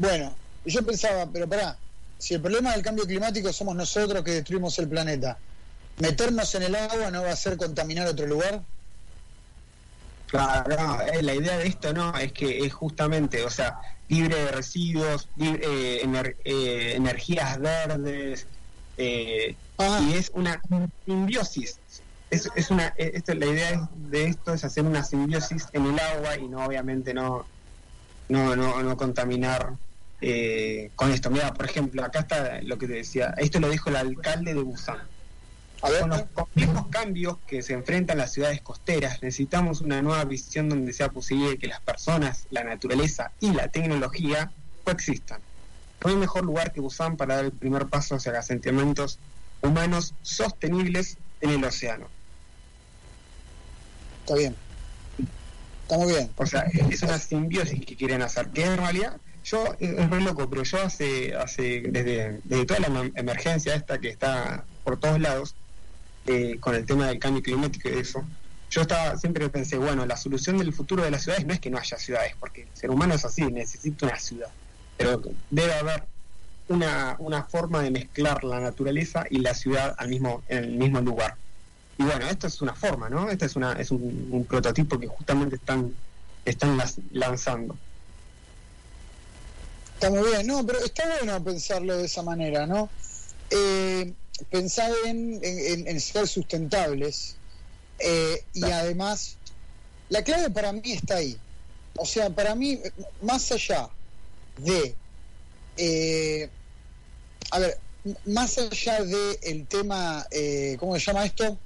Bueno, yo pensaba, pero pará, si el problema del cambio climático somos nosotros que destruimos el planeta, meternos en el agua no va a ser contaminar otro lugar. Claro, no, eh, la idea de esto no es que es justamente, o sea, libre de residuos, libre, eh, ener- eh, energías verdes, Ah. y es una simbiosis. Es, es una, esto, la idea de esto es hacer una simbiosis en el agua y no, obviamente, no, no, no, no contaminar eh, con esto. Mira, por ejemplo, acá está lo que te decía. Esto lo dijo el alcalde de Busan. Con los complejos cambios que se enfrentan las ciudades costeras, necesitamos una nueva visión donde sea posible que las personas, la naturaleza y la tecnología coexistan. No hay mejor lugar que Busan para dar el primer paso hacia asentamientos humanos sostenibles en el océano. está bien. Está muy bien. O sea, es una simbiosis que quieren hacer, que en realidad yo, es muy loco, pero yo hace, hace desde, desde toda la emergencia esta que está por todos lados, eh, con el tema del cambio climático y eso, yo estaba siempre pensé, bueno, la solución del futuro de las ciudades no es que no haya ciudades, porque el ser humano es así, necesita una ciudad, pero debe haber una, una forma de mezclar la naturaleza y la ciudad al mismo, en el mismo lugar. Y bueno, esto es una forma, ¿no? Este es, una, es un, prototipo que justamente están, están lanzando. Está muy bien, no, pero está bueno pensarlo de esa manera, ¿no? Eh, pensar en, en, ser sustentables eh, y además, la clave para mí está ahí. O sea, para mí, más allá de, eh, a ver, más allá del el tema, eh, ¿cómo se llama esto?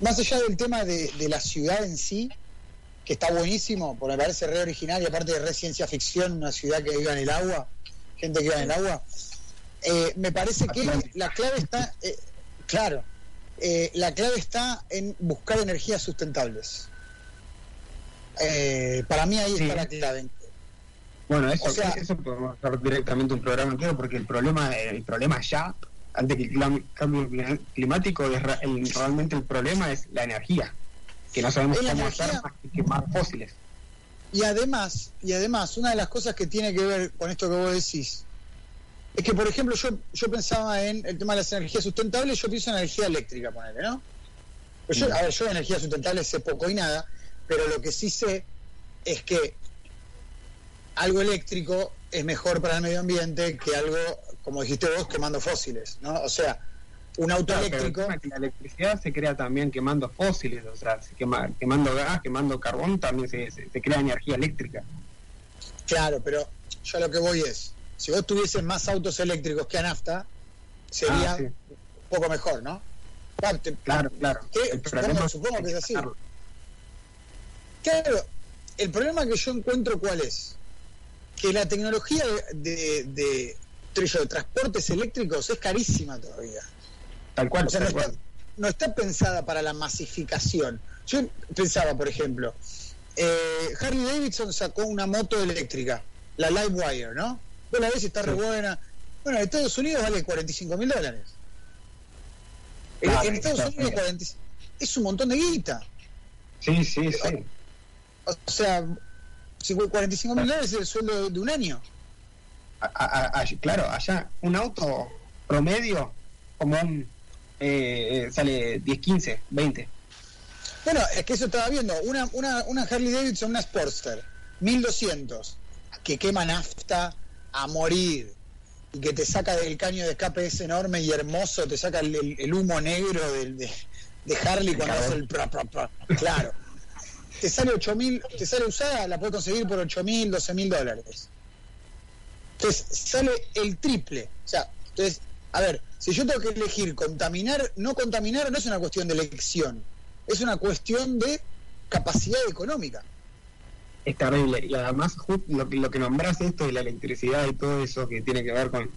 más allá del tema de, la ciudad en sí, que está buenísimo, porque me parece re original y aparte de re ciencia ficción, una ciudad que viva en el agua, gente que viva en el agua, eh, me parece que la clave está, eh, claro, eh, la clave está en buscar energías sustentables. para mí ahí está la clave. Bueno, eso, eso podemos hacer directamente un programa entero porque el problema, el problema ya ante que el cambio climático es realmente el problema es la energía, que no sabemos cómo hacer más que quemar fósiles. Y además, y además, una de las cosas que tiene que ver con esto que vos decís, es que, por ejemplo, yo, yo pensaba en el tema de las energías sustentables, yo pienso en energía eléctrica, ponele, ¿no? Pues yo, mm. a ver, yo de energías sustentables sé poco y nada, pero lo que sí sé es que algo eléctrico es mejor para el medio ambiente que algo como dijiste vos, quemando fósiles, ¿no? O sea, un auto eléctrico... la electricidad se crea también quemando fósiles, o sea, quemando gas, quemando carbón, también se, crea energía eléctrica. Claro, pero yo lo que voy es, si vos tuvieses más autos eléctricos que a nafta, sería ah, un poco mejor, ¿no? Claro, claro. el supongo, que es así. Claro, el problema que yo encuentro cuál es, que la tecnología de, de transportes eléctricos es carísima todavía. Tal cual. no, Está, pensada para la masificación. Yo pensaba, por ejemplo, eh, Harley Davidson sacó una moto eléctrica, la Livewire, ¿no? Vos la ves está re buena. Bueno, en Estados Unidos vale 45 mil dólares. en, Estados Unidos es un montón de guita. Sí, sí, sí. O, sea, 45 mil dólares es el sueldo de un año claro, allá un auto promedio como un eh, eh sale 10, 15, 20. Bueno, es que eso estaba viendo. Una, una, una Harley Davidson, una Sportster, 1200, que quema nafta a morir y que te saca del caño de escape ese enorme y hermoso, te saca el, humo negro de, Harley cuando hace el Claro. te sale 8000, te sale usada, la puedes conseguir por 8000, 12000 dólares. Entonces sale el triple. O sea, entonces, a ver, si yo tengo que elegir contaminar, no contaminar, no es una cuestión de elección, es una cuestión de capacidad económica. Es terrible. Y además, lo que, lo que nombras esto de la electricidad y todo eso que tiene que ver con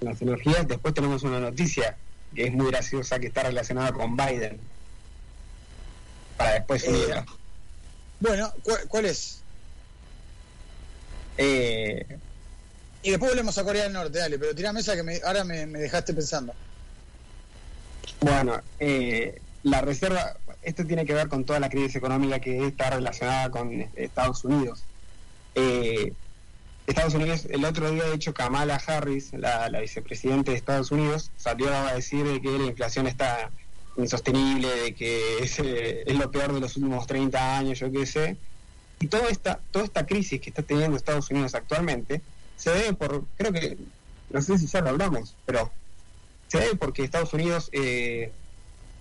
las energías, después tenemos una noticia que es muy graciosa que está relacionada con Biden. Para después eh, Bueno, ¿cuál, es? Eh, y después volvemos a Corea del Norte, dale, pero tira mesa que me, ahora me, dejaste pensando. Bueno, eh, la reserva, esto tiene que ver con toda la crisis económica que está relacionada con Estados Unidos. Eh, Estados Unidos, el otro día, de hecho, Kamala Harris, la, vicepresidenta de Estados Unidos, salió a decir que la inflación está insostenible, de que es, eh, es lo peor de los últimos 30 años, yo qué sé. Y toda esta, toda esta crisis que está teniendo Estados Unidos actualmente se debe por, creo que, no sé si ya lo hablamos, pero se debe porque Estados Unidos, eh,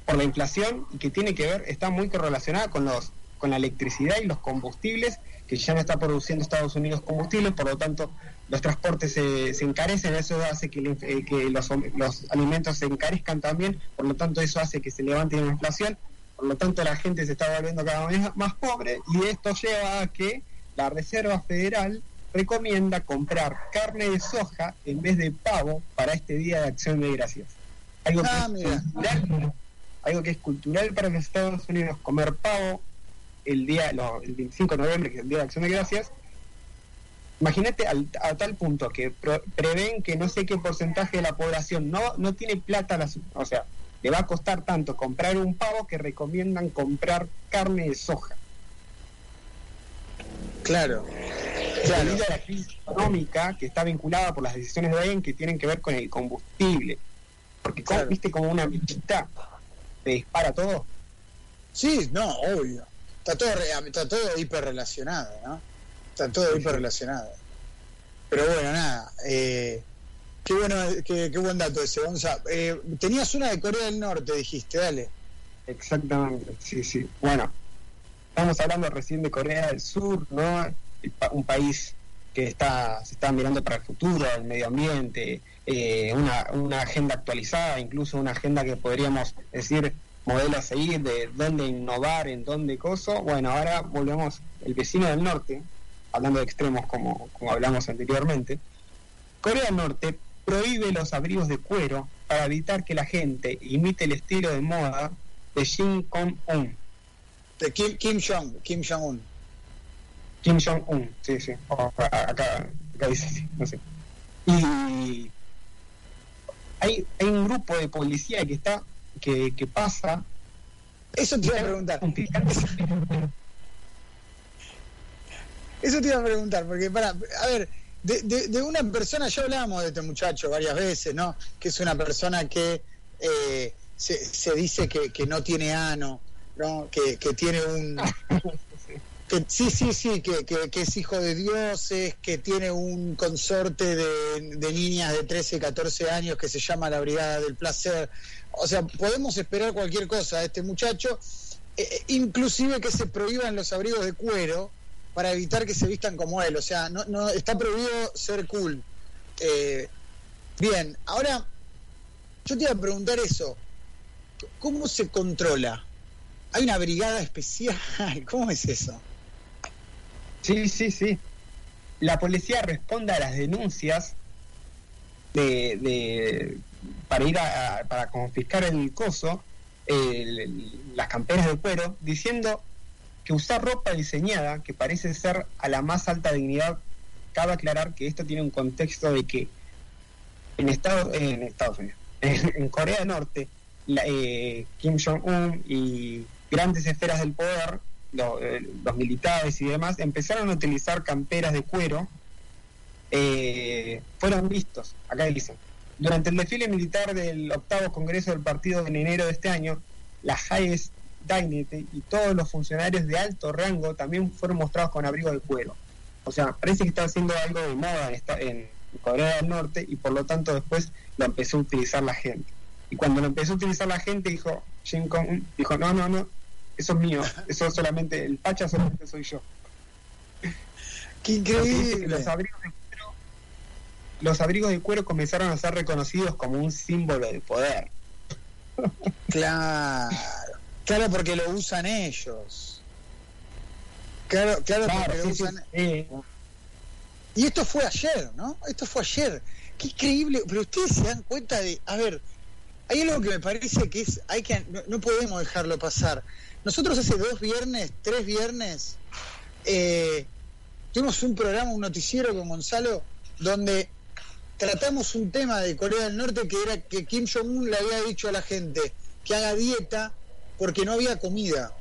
por la inflación, que tiene que ver, está muy correlacionada con los con la electricidad y los combustibles, que ya no está produciendo Estados Unidos combustibles, por lo tanto los transportes se, se encarecen, eso hace que, eh, que los, los, alimentos se encarezcan también, por lo tanto eso hace que se levante la inflación, por lo tanto la gente se está volviendo cada vez más pobre y esto lleva a que la Reserva Federal recomienda comprar carne de soja en vez de pavo para este Día de Acción de Gracias. Algo, que, ah, es cultural, algo que es cultural para los Estados Unidos, comer pavo el día, el 25 de noviembre, que es el Día de Acción de Gracias, imagínate a tal punto que prevén que no sé qué porcentaje de la población no, no tiene plata, o sea, le va a costar tanto comprar un pavo que recomiendan comprar carne de soja. Claro. claro. Debido a la crisis económica que está vinculada por las decisiones de Biden que tienen que ver con el combustible. Porque, viste, como una bichita te dispara todo. Sí, no, obvio. Está todo, está todo hiperrelacionado, ¿no? Está todo hiperrelacionado. Pero bueno, nada. Eh, qué bueno, qué, buen dato ese, Gonza. Eh, tenías una de Corea del Norte, dijiste, dale. Exactamente, sí, sí. Bueno, estamos hablando recién de Corea del Sur, ¿no? Un país que está, se está mirando para el futuro, el medio ambiente, eh, una, una agenda actualizada, incluso una agenda que podríamos decir modelo a seguir, de dónde innovar, en dónde coso. Bueno, ahora volvemos, el vecino del norte, hablando de extremos como, como hablamos anteriormente, Corea del Norte prohíbe los abrigos de cuero para evitar que la gente imite el estilo de moda de Kim Jong-un. De Kim, Kim Jong, Kim Jong-un. Kim Jong-un, sí, sí. acá, acá dice así, no sé. Y hay, hay un grupo de policía que está, que, que pasa. Eso te iba a preguntar. Eso te iba a preguntar, porque para, a ver, de, de, una persona, ya hablábamos de este muchacho varias veces, ¿no? Que es una persona que eh, se, se, dice que, que, no tiene ano, ¿no? Que, que tiene un... [LAUGHS] Que, sí, sí, sí, que, que, es hijo de dioses, que tiene un consorte de, de, niñas de 13, 14 años que se llama la Brigada del Placer. O sea, podemos esperar cualquier cosa de este muchacho, eh, eh, inclusive que se prohíban los abrigos de cuero, para evitar que se vistan como él. O sea, no, no está prohibido ser cool. Eh, bien, ahora yo te iba a preguntar eso. ¿Cómo se controla? ¿Hay una brigada especial? [LAUGHS] ¿Cómo es eso? Sí, sí, sí. La policía responde a las denuncias de, para ir a, para confiscar el coso, las camperas de cuero, diciendo que usar ropa diseñada, que parece ser a la más alta dignidad, cabe aclarar que esto tiene un contexto de que en Estados, en Estados Unidos, [LAUGHS] en, Corea del Norte, eh, Kim Jong-un y grandes esferas del poder, eh, los militares y demás, empezaron a utilizar camperas de cuero, eh, fueron vistos, acá dicen, durante el desfile militar del octavo Congreso del Partido en enero de este año, las highest y todos los funcionarios de alto rango también fueron mostrados con abrigo de cuero. O sea, parece que está haciendo algo de moda en, Corea del Norte y por lo tanto después lo empezó a utilizar la gente. Y cuando lo empezó a utilizar la gente dijo, Jin Kong, dijo, no, no, no, eso es mío, eso solamente, el pacha solamente soy yo. ¡Qué increíble! Los abrigos, de cuero, los abrigos de cuero comenzaron a ser reconocidos como un símbolo de poder. Claro. Claro, porque lo usan ellos. Claro, claro, porque lo usan. Y esto fue ayer, ¿no? Esto fue ayer. Qué increíble. Pero ustedes se dan cuenta de. A ver, hay algo que me parece que es. hay que No, podemos dejarlo pasar. Nosotros hace dos viernes, tres viernes, eh, tuvimos un programa, un noticiero con Gonzalo, donde tratamos un tema de Corea del Norte que era que Kim Jong-un le había dicho a la gente que haga dieta porque no había comida.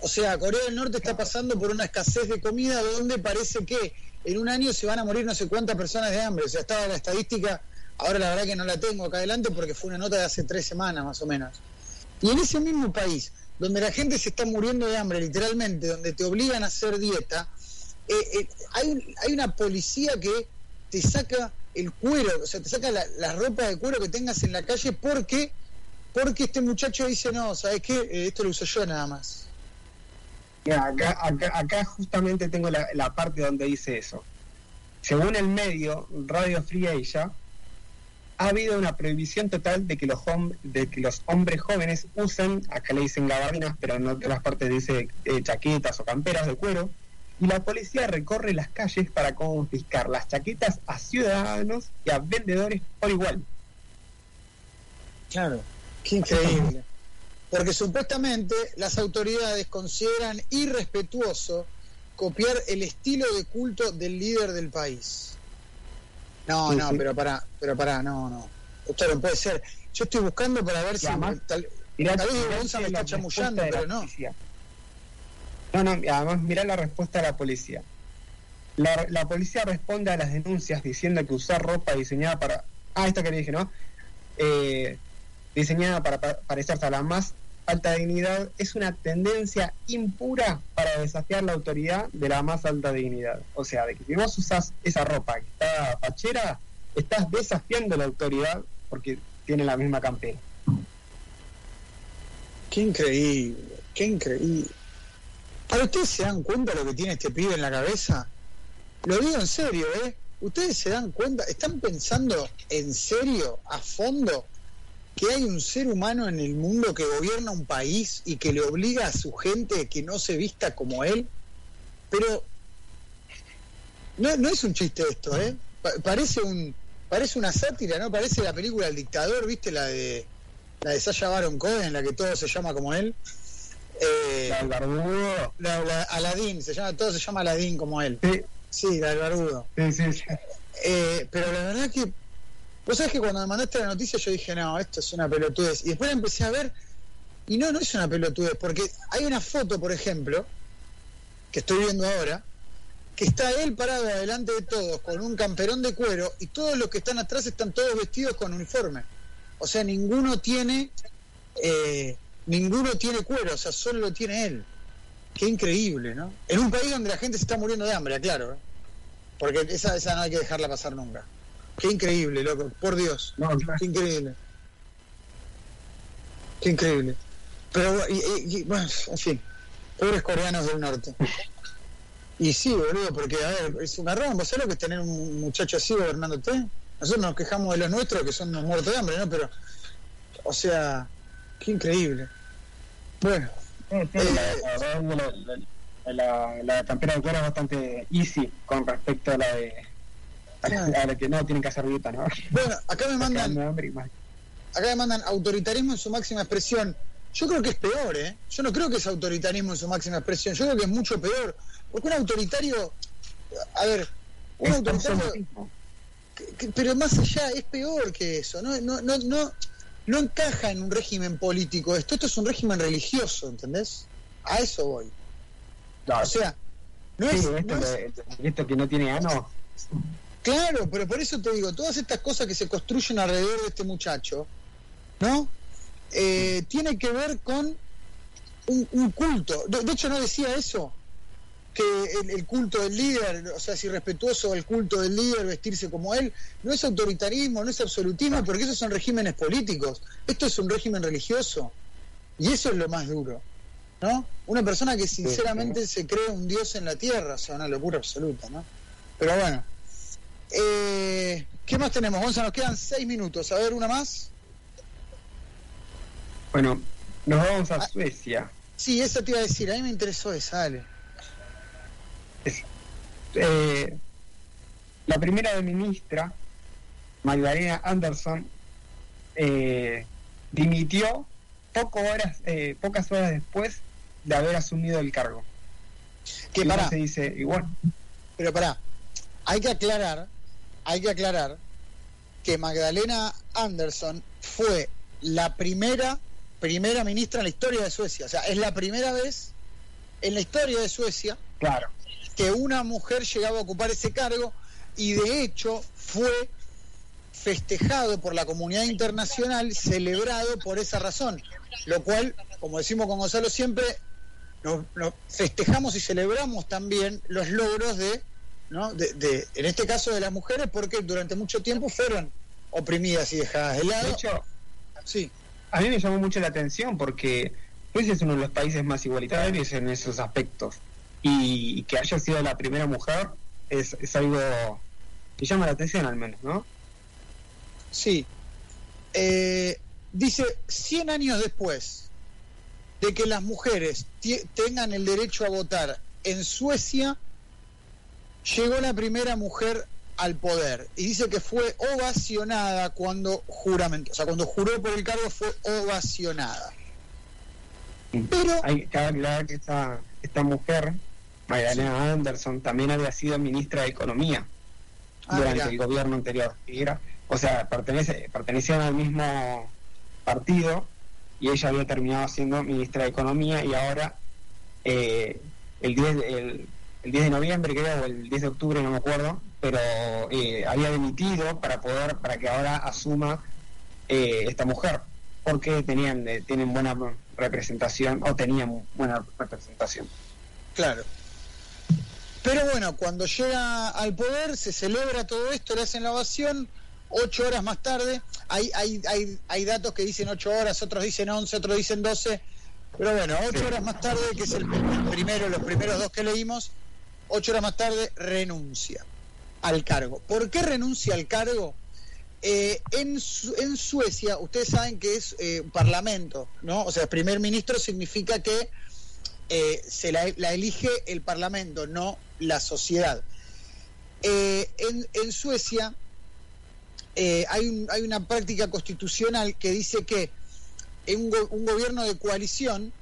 O sea, Corea del Norte está pasando por una escasez de comida donde parece que en un año se van a morir no sé cuántas personas de hambre. O sea, estaba la estadística, ahora la verdad que no la tengo acá adelante porque fue una nota de hace tres semanas más o menos. Y en ese mismo país, donde la gente se está muriendo de hambre literalmente, donde te obligan a hacer dieta, eh, eh, hay, hay una policía que te saca el cuero, o sea, te saca la, la ropa de cuero que tengas en la calle porque porque este muchacho dice, no, ¿sabes qué? Eh, esto lo uso yo nada más. acá, acá, justamente tengo la, parte donde dice eso. Según el medio Radio Free Asia, ha habido una prohibición total de que los, de que los hombres jóvenes usen, acá le dicen gabardinas, pero en otras partes dice eh, chaquetas o camperas de cuero, y la policía recorre las calles para confiscar las chaquetas a ciudadanos y a vendedores por igual. Claro. Qué increíble. porque supuestamente las autoridades consideran irrespetuoso copiar el estilo de culto del líder del país. No, Sí, no, sí. pero pará, pero pará, no, no. Esto no puede ser. Yo estoy buscando para ver Y si además, tal, Mirá, tal vez Gonza me está chamullando, pero no. policía. No, no, además mirá la respuesta de la policía. La, la policía responde a las denuncias diciendo que usar ropa diseñada para... Ah, esta que le dije, ¿no? Eh, diseñada para pa- parecerse a la más alta dignidad es una tendencia impura para desafiar la autoridad de la más alta dignidad. O sea, de que si vos usás esa ropa que está fachera, estás desafiando la autoridad porque tiene la misma campera. Qué increíble, qué increíble. ¿Para ustedes se dan cuenta lo que tiene este pibe en la cabeza? Lo digo en serio, ¿eh? ¿Ustedes se dan cuenta? ¿Están pensando en serio, a fondo, que hay un ser humano en el mundo que gobierna un país y que le obliga a su gente que no se vista como él? Pero no, no es un chiste esto, ¿eh? Pa- parece un parece una sátira, ¿no? Parece la película El Dictador, ¿viste? La de la de Sasha Baron Cohen, en la que todo se llama como él. Eh, barbudo. la, la- Aladín, se llama, todo se llama Aladín como él. Sí, Sí, la del barbudo. sí, sí, sí. Eh, pero la verdad que, vos sabés que cuando me mandaste la noticia yo dije, no, esto es una pelotudez. Y después la empecé a ver, y no, no es una pelotudez, porque hay una foto, por ejemplo, que estoy viendo ahora, que está él parado adelante de todos con un camperón de cuero y todos los que están atrás están todos vestidos con uniforme. O sea, ninguno tiene, eh, ninguno tiene cuero, o sea, solo lo tiene él. Qué increíble, ¿no? En un país donde la gente se está muriendo de hambre, claro. ¿eh? Porque esa, esa no hay que dejarla pasar nunca. Qué increíble, loco, por Dios. No, claro. Qué increíble. Qué increíble. Pero, y, y- y, bueno, en fin, pobres coreanos del norte. Y sí, boludo, porque, a ver, es un garrón. ¿Vos sabés lo que es tener un muchacho así gobernándote? Nosotros nos quejamos de los nuestros, que son unos muertos de hambre, ¿no? Pero, o sea, qué increíble. Bueno, Sí, sí, la, la, la, la, la- la campera de cuero es bastante easy con respecto a la de [LAUGHS] a la, que no tienen que hacer dieta, ¿no? bueno, acá me [LAUGHS] mandan acá me mandan autoritarismo en su máxima expresión. Yo creo que es peor, ¿eh? Yo no creo que es autoritarismo en su máxima expresión. Yo creo que es mucho peor. Porque un autoritario, a ver, un Es autoritario, absolutismo. que- que- pero más allá, es peor que eso. No, no, no, no, no encaja en un régimen político esto. Esto es un régimen religioso, ¿entendés? A eso voy. O sea, no Sí, es, esto, no es- esto que no tiene ano, Claro, pero por eso te digo, todas estas cosas que se construyen alrededor de este muchacho, ¿no? Eh, tiene que ver con un, un culto. De, de hecho, no decía eso, que el, el culto del líder, o sea, es irrespetuoso el culto del líder, vestirse como él, no es autoritarismo, no es absolutismo, porque esos son regímenes políticos. Esto es un régimen religioso. Y eso es lo más duro, ¿no? Una persona que sinceramente se cree un dios en la tierra, o sea, una locura absoluta, ¿no? Pero bueno. Eh, ¿Qué más tenemos, Gonzalo? Nos quedan seis minutos. A ver, una más. bueno, nos vamos a Ah. Suecia. Sí, esa te iba a decir. A mí me interesó esa, dale. Eh, la primera ministra, Magdalena Anderson, eh, dimitió poco horas, eh, pocas horas después de haber asumido el cargo. Que pará, se dice, igual, pero pará. Hay que aclarar, hay que aclarar que Magdalena Anderson fue la primera, primera ministra en la historia de Suecia. O sea, es la primera vez en la historia de Suecia claro, que una mujer llegaba a ocupar ese cargo y de hecho fue festejado por la comunidad internacional, celebrado por esa razón, lo cual, como decimos con Gonzalo siempre, nos, nos festejamos y celebramos también los logros de, ¿no? de, de- en este caso de las mujeres, porque durante mucho tiempo fueron oprimidas y dejadas de lado. de hecho, sí, a mí me llamó mucho la atención porque Suecia es uno de los países más igualitarios en esos aspectos. Y que haya sido la primera mujer es, es algo que llama la atención al menos, ¿no? Sí. Eh, dice, 100 años después de que las mujeres tengan el derecho a votar en Suecia, llegó la primera mujer al poder. Y dice que fue ovacionada cuando juramentó. O sea, cuando juró por el cargo fue ovacionada. Pero hay que aclarar que esta, esta mujer, Magdalena Anderson, también había sido ministra de Economía Ah, durante mirá. el gobierno anterior. Era, o sea, pertenece, pertenecían al mismo partido y ella había terminado siendo ministra de Economía y ahora eh, el 10 de- el, el 10 de noviembre creo o el 10 de octubre no me acuerdo pero eh, había dimitido para poder para que ahora asuma eh, esta mujer porque tenían eh, tienen buena representación o tenían buena representación Claro. Pero bueno, cuando llega al poder, se celebra todo esto, le hacen la ovación, ocho horas más tarde, hay, hay, hay, hay datos que dicen ocho horas, otros dicen once, otros dicen doce, pero bueno, ocho Sí. horas más tarde, que es el, el primero, los primeros dos que leímos, ocho horas más tarde renuncia al cargo. ¿Por qué renuncia al cargo? Eh, en, en Suecia, ustedes saben que es eh, un parlamento, ¿no? O sea, primer ministro significa que eh, se la, elige el Parlamento, no la sociedad. En, Suecia hay, un- hay una práctica constitucional que dice que un, un gobierno de coalición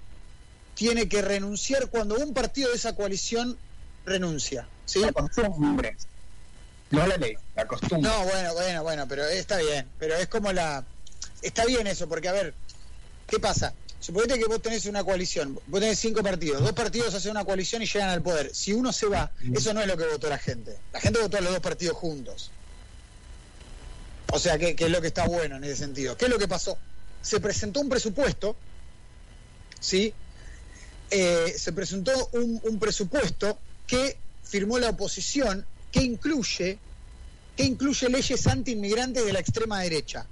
tiene que renunciar cuando un partido de esa coalición renuncia. ¿sí? la costumbre no la ley la costumbre No, bueno, bueno, bueno, pero está bien. Pero es como la. Está bien eso, porque a ver, ¿qué pasa? Suponete que vos tenés una coalición, vos tenés cinco partidos, dos partidos hacen una coalición y llegan al poder. Si uno se va, eso no es lo que votó la gente. La gente votó a los dos partidos juntos. O sea, que, que es lo que está bueno en ese sentido. ¿Qué es lo que pasó? Se presentó un presupuesto, ¿sí? Eh, se presentó un, un presupuesto que firmó la oposición, que incluye que incluye leyes anti-inmigrantes de la extrema derecha.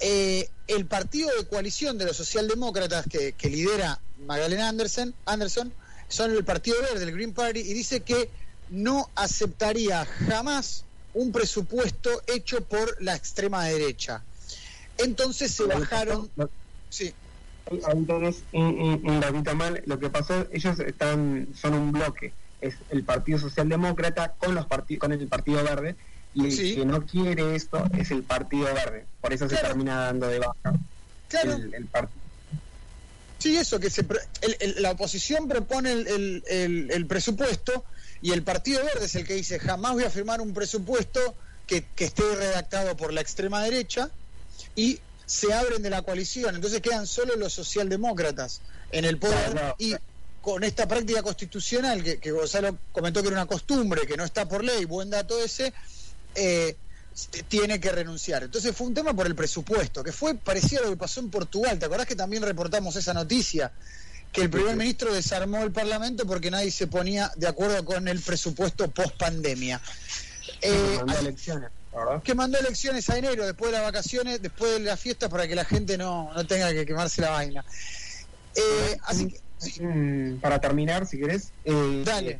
Eh, el partido de coalición de los socialdemócratas que, que lidera Magdalena Anderson, Anderson son el Partido Verde, el Green Party, y dice que no aceptaría jamás un presupuesto hecho por la extrema derecha. Entonces se bajaron... Sí, Ahí tenés un, un, mal. Lo que pasó, ellos están son un bloque. Es el Partido Socialdemócrata con los parti con el Partido Verde. Y el Sí. que no quiere esto es el Partido Verde. Por eso se termina dando de baja claro. el, el partido. Sí, eso, que se pre- el- el- la oposición propone el, el- presupuesto y el Partido Verde es el que dice jamás voy a firmar un presupuesto que, que esté redactado por la extrema derecha y se abren de la coalición. Entonces quedan solo los socialdemócratas en el poder Claro. y con esta práctica constitucional que, que Gonzalo comentó que era una costumbre, que no está por ley, buen dato ese, eh, tiene que renunciar. Entonces fue un tema por el presupuesto, que fue parecido a lo que pasó en Portugal. ¿Te acordás que también reportamos esa noticia? Que el primer ministro desarmó el Parlamento porque nadie se ponía de acuerdo con el presupuesto post pandemia. Eh, mandó elecciones, ¿verdad? que mandó elecciones a enero, después de las vacaciones, después de las fiestas, para que la gente no, no tenga que quemarse la vaina. Eh, así que, Para terminar, si querés. eh, dale.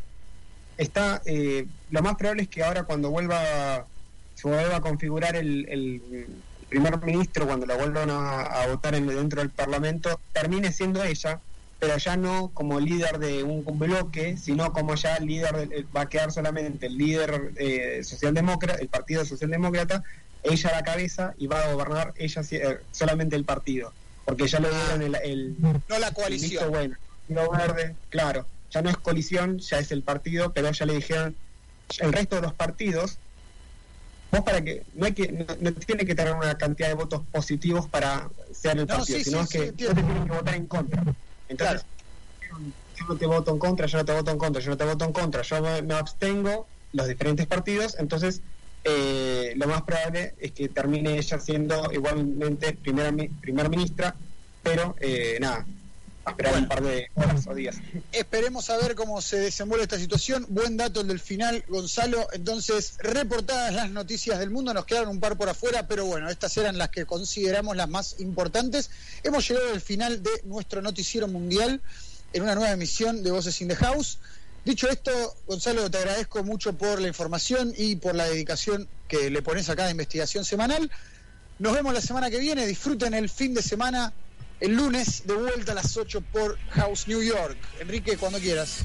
está eh, lo más probable es que ahora cuando vuelva se vuelva a configurar el, el primer ministro cuando la vuelvan a, a votar en, dentro del parlamento termine siendo ella pero ya no como líder de un bloque sino como ya líder del- eh, va a quedar solamente el líder eh, socialdemócrata el partido socialdemócrata ella a la cabeza y va a gobernar ella eh, solamente el partido porque ya le dieron el, el, No la coalición. bueno, Partido Verde, claro, ya no es coalición, ya es el partido, pero ya le dijeron el resto de los partidos, vos para que no hay que no, no tiene que tener una cantidad de votos positivos para ser el No, partido, sí, sino sí, es sí, que no te tienen que votar en contra. Entonces, yo no te voto en contra, yo no te voto en contra, yo no te voto en contra, yo me, me abstengo, los diferentes partidos, entonces eh, lo más probable es que termine ella siendo igualmente primera primer ministra, pero eh, nada, esperar un par de horas o días. Esperemos a ver cómo se desenvuelve esta situación. Buen dato el del final, Gonzalo. Entonces, reportadas las noticias del mundo, nos quedaron un par por afuera, pero bueno, estas eran las que consideramos las más importantes. Hemos llegado al final de nuestro noticiero mundial en una nueva emisión de Voces in the House. Dicho esto, Gonzalo, te agradezco mucho por la información y por la dedicación que le pones a cada investigación semanal. Nos vemos la semana que viene. Disfruten el fin de semana. El lunes, de vuelta a las 8 por House New York. Enrique, cuando quieras.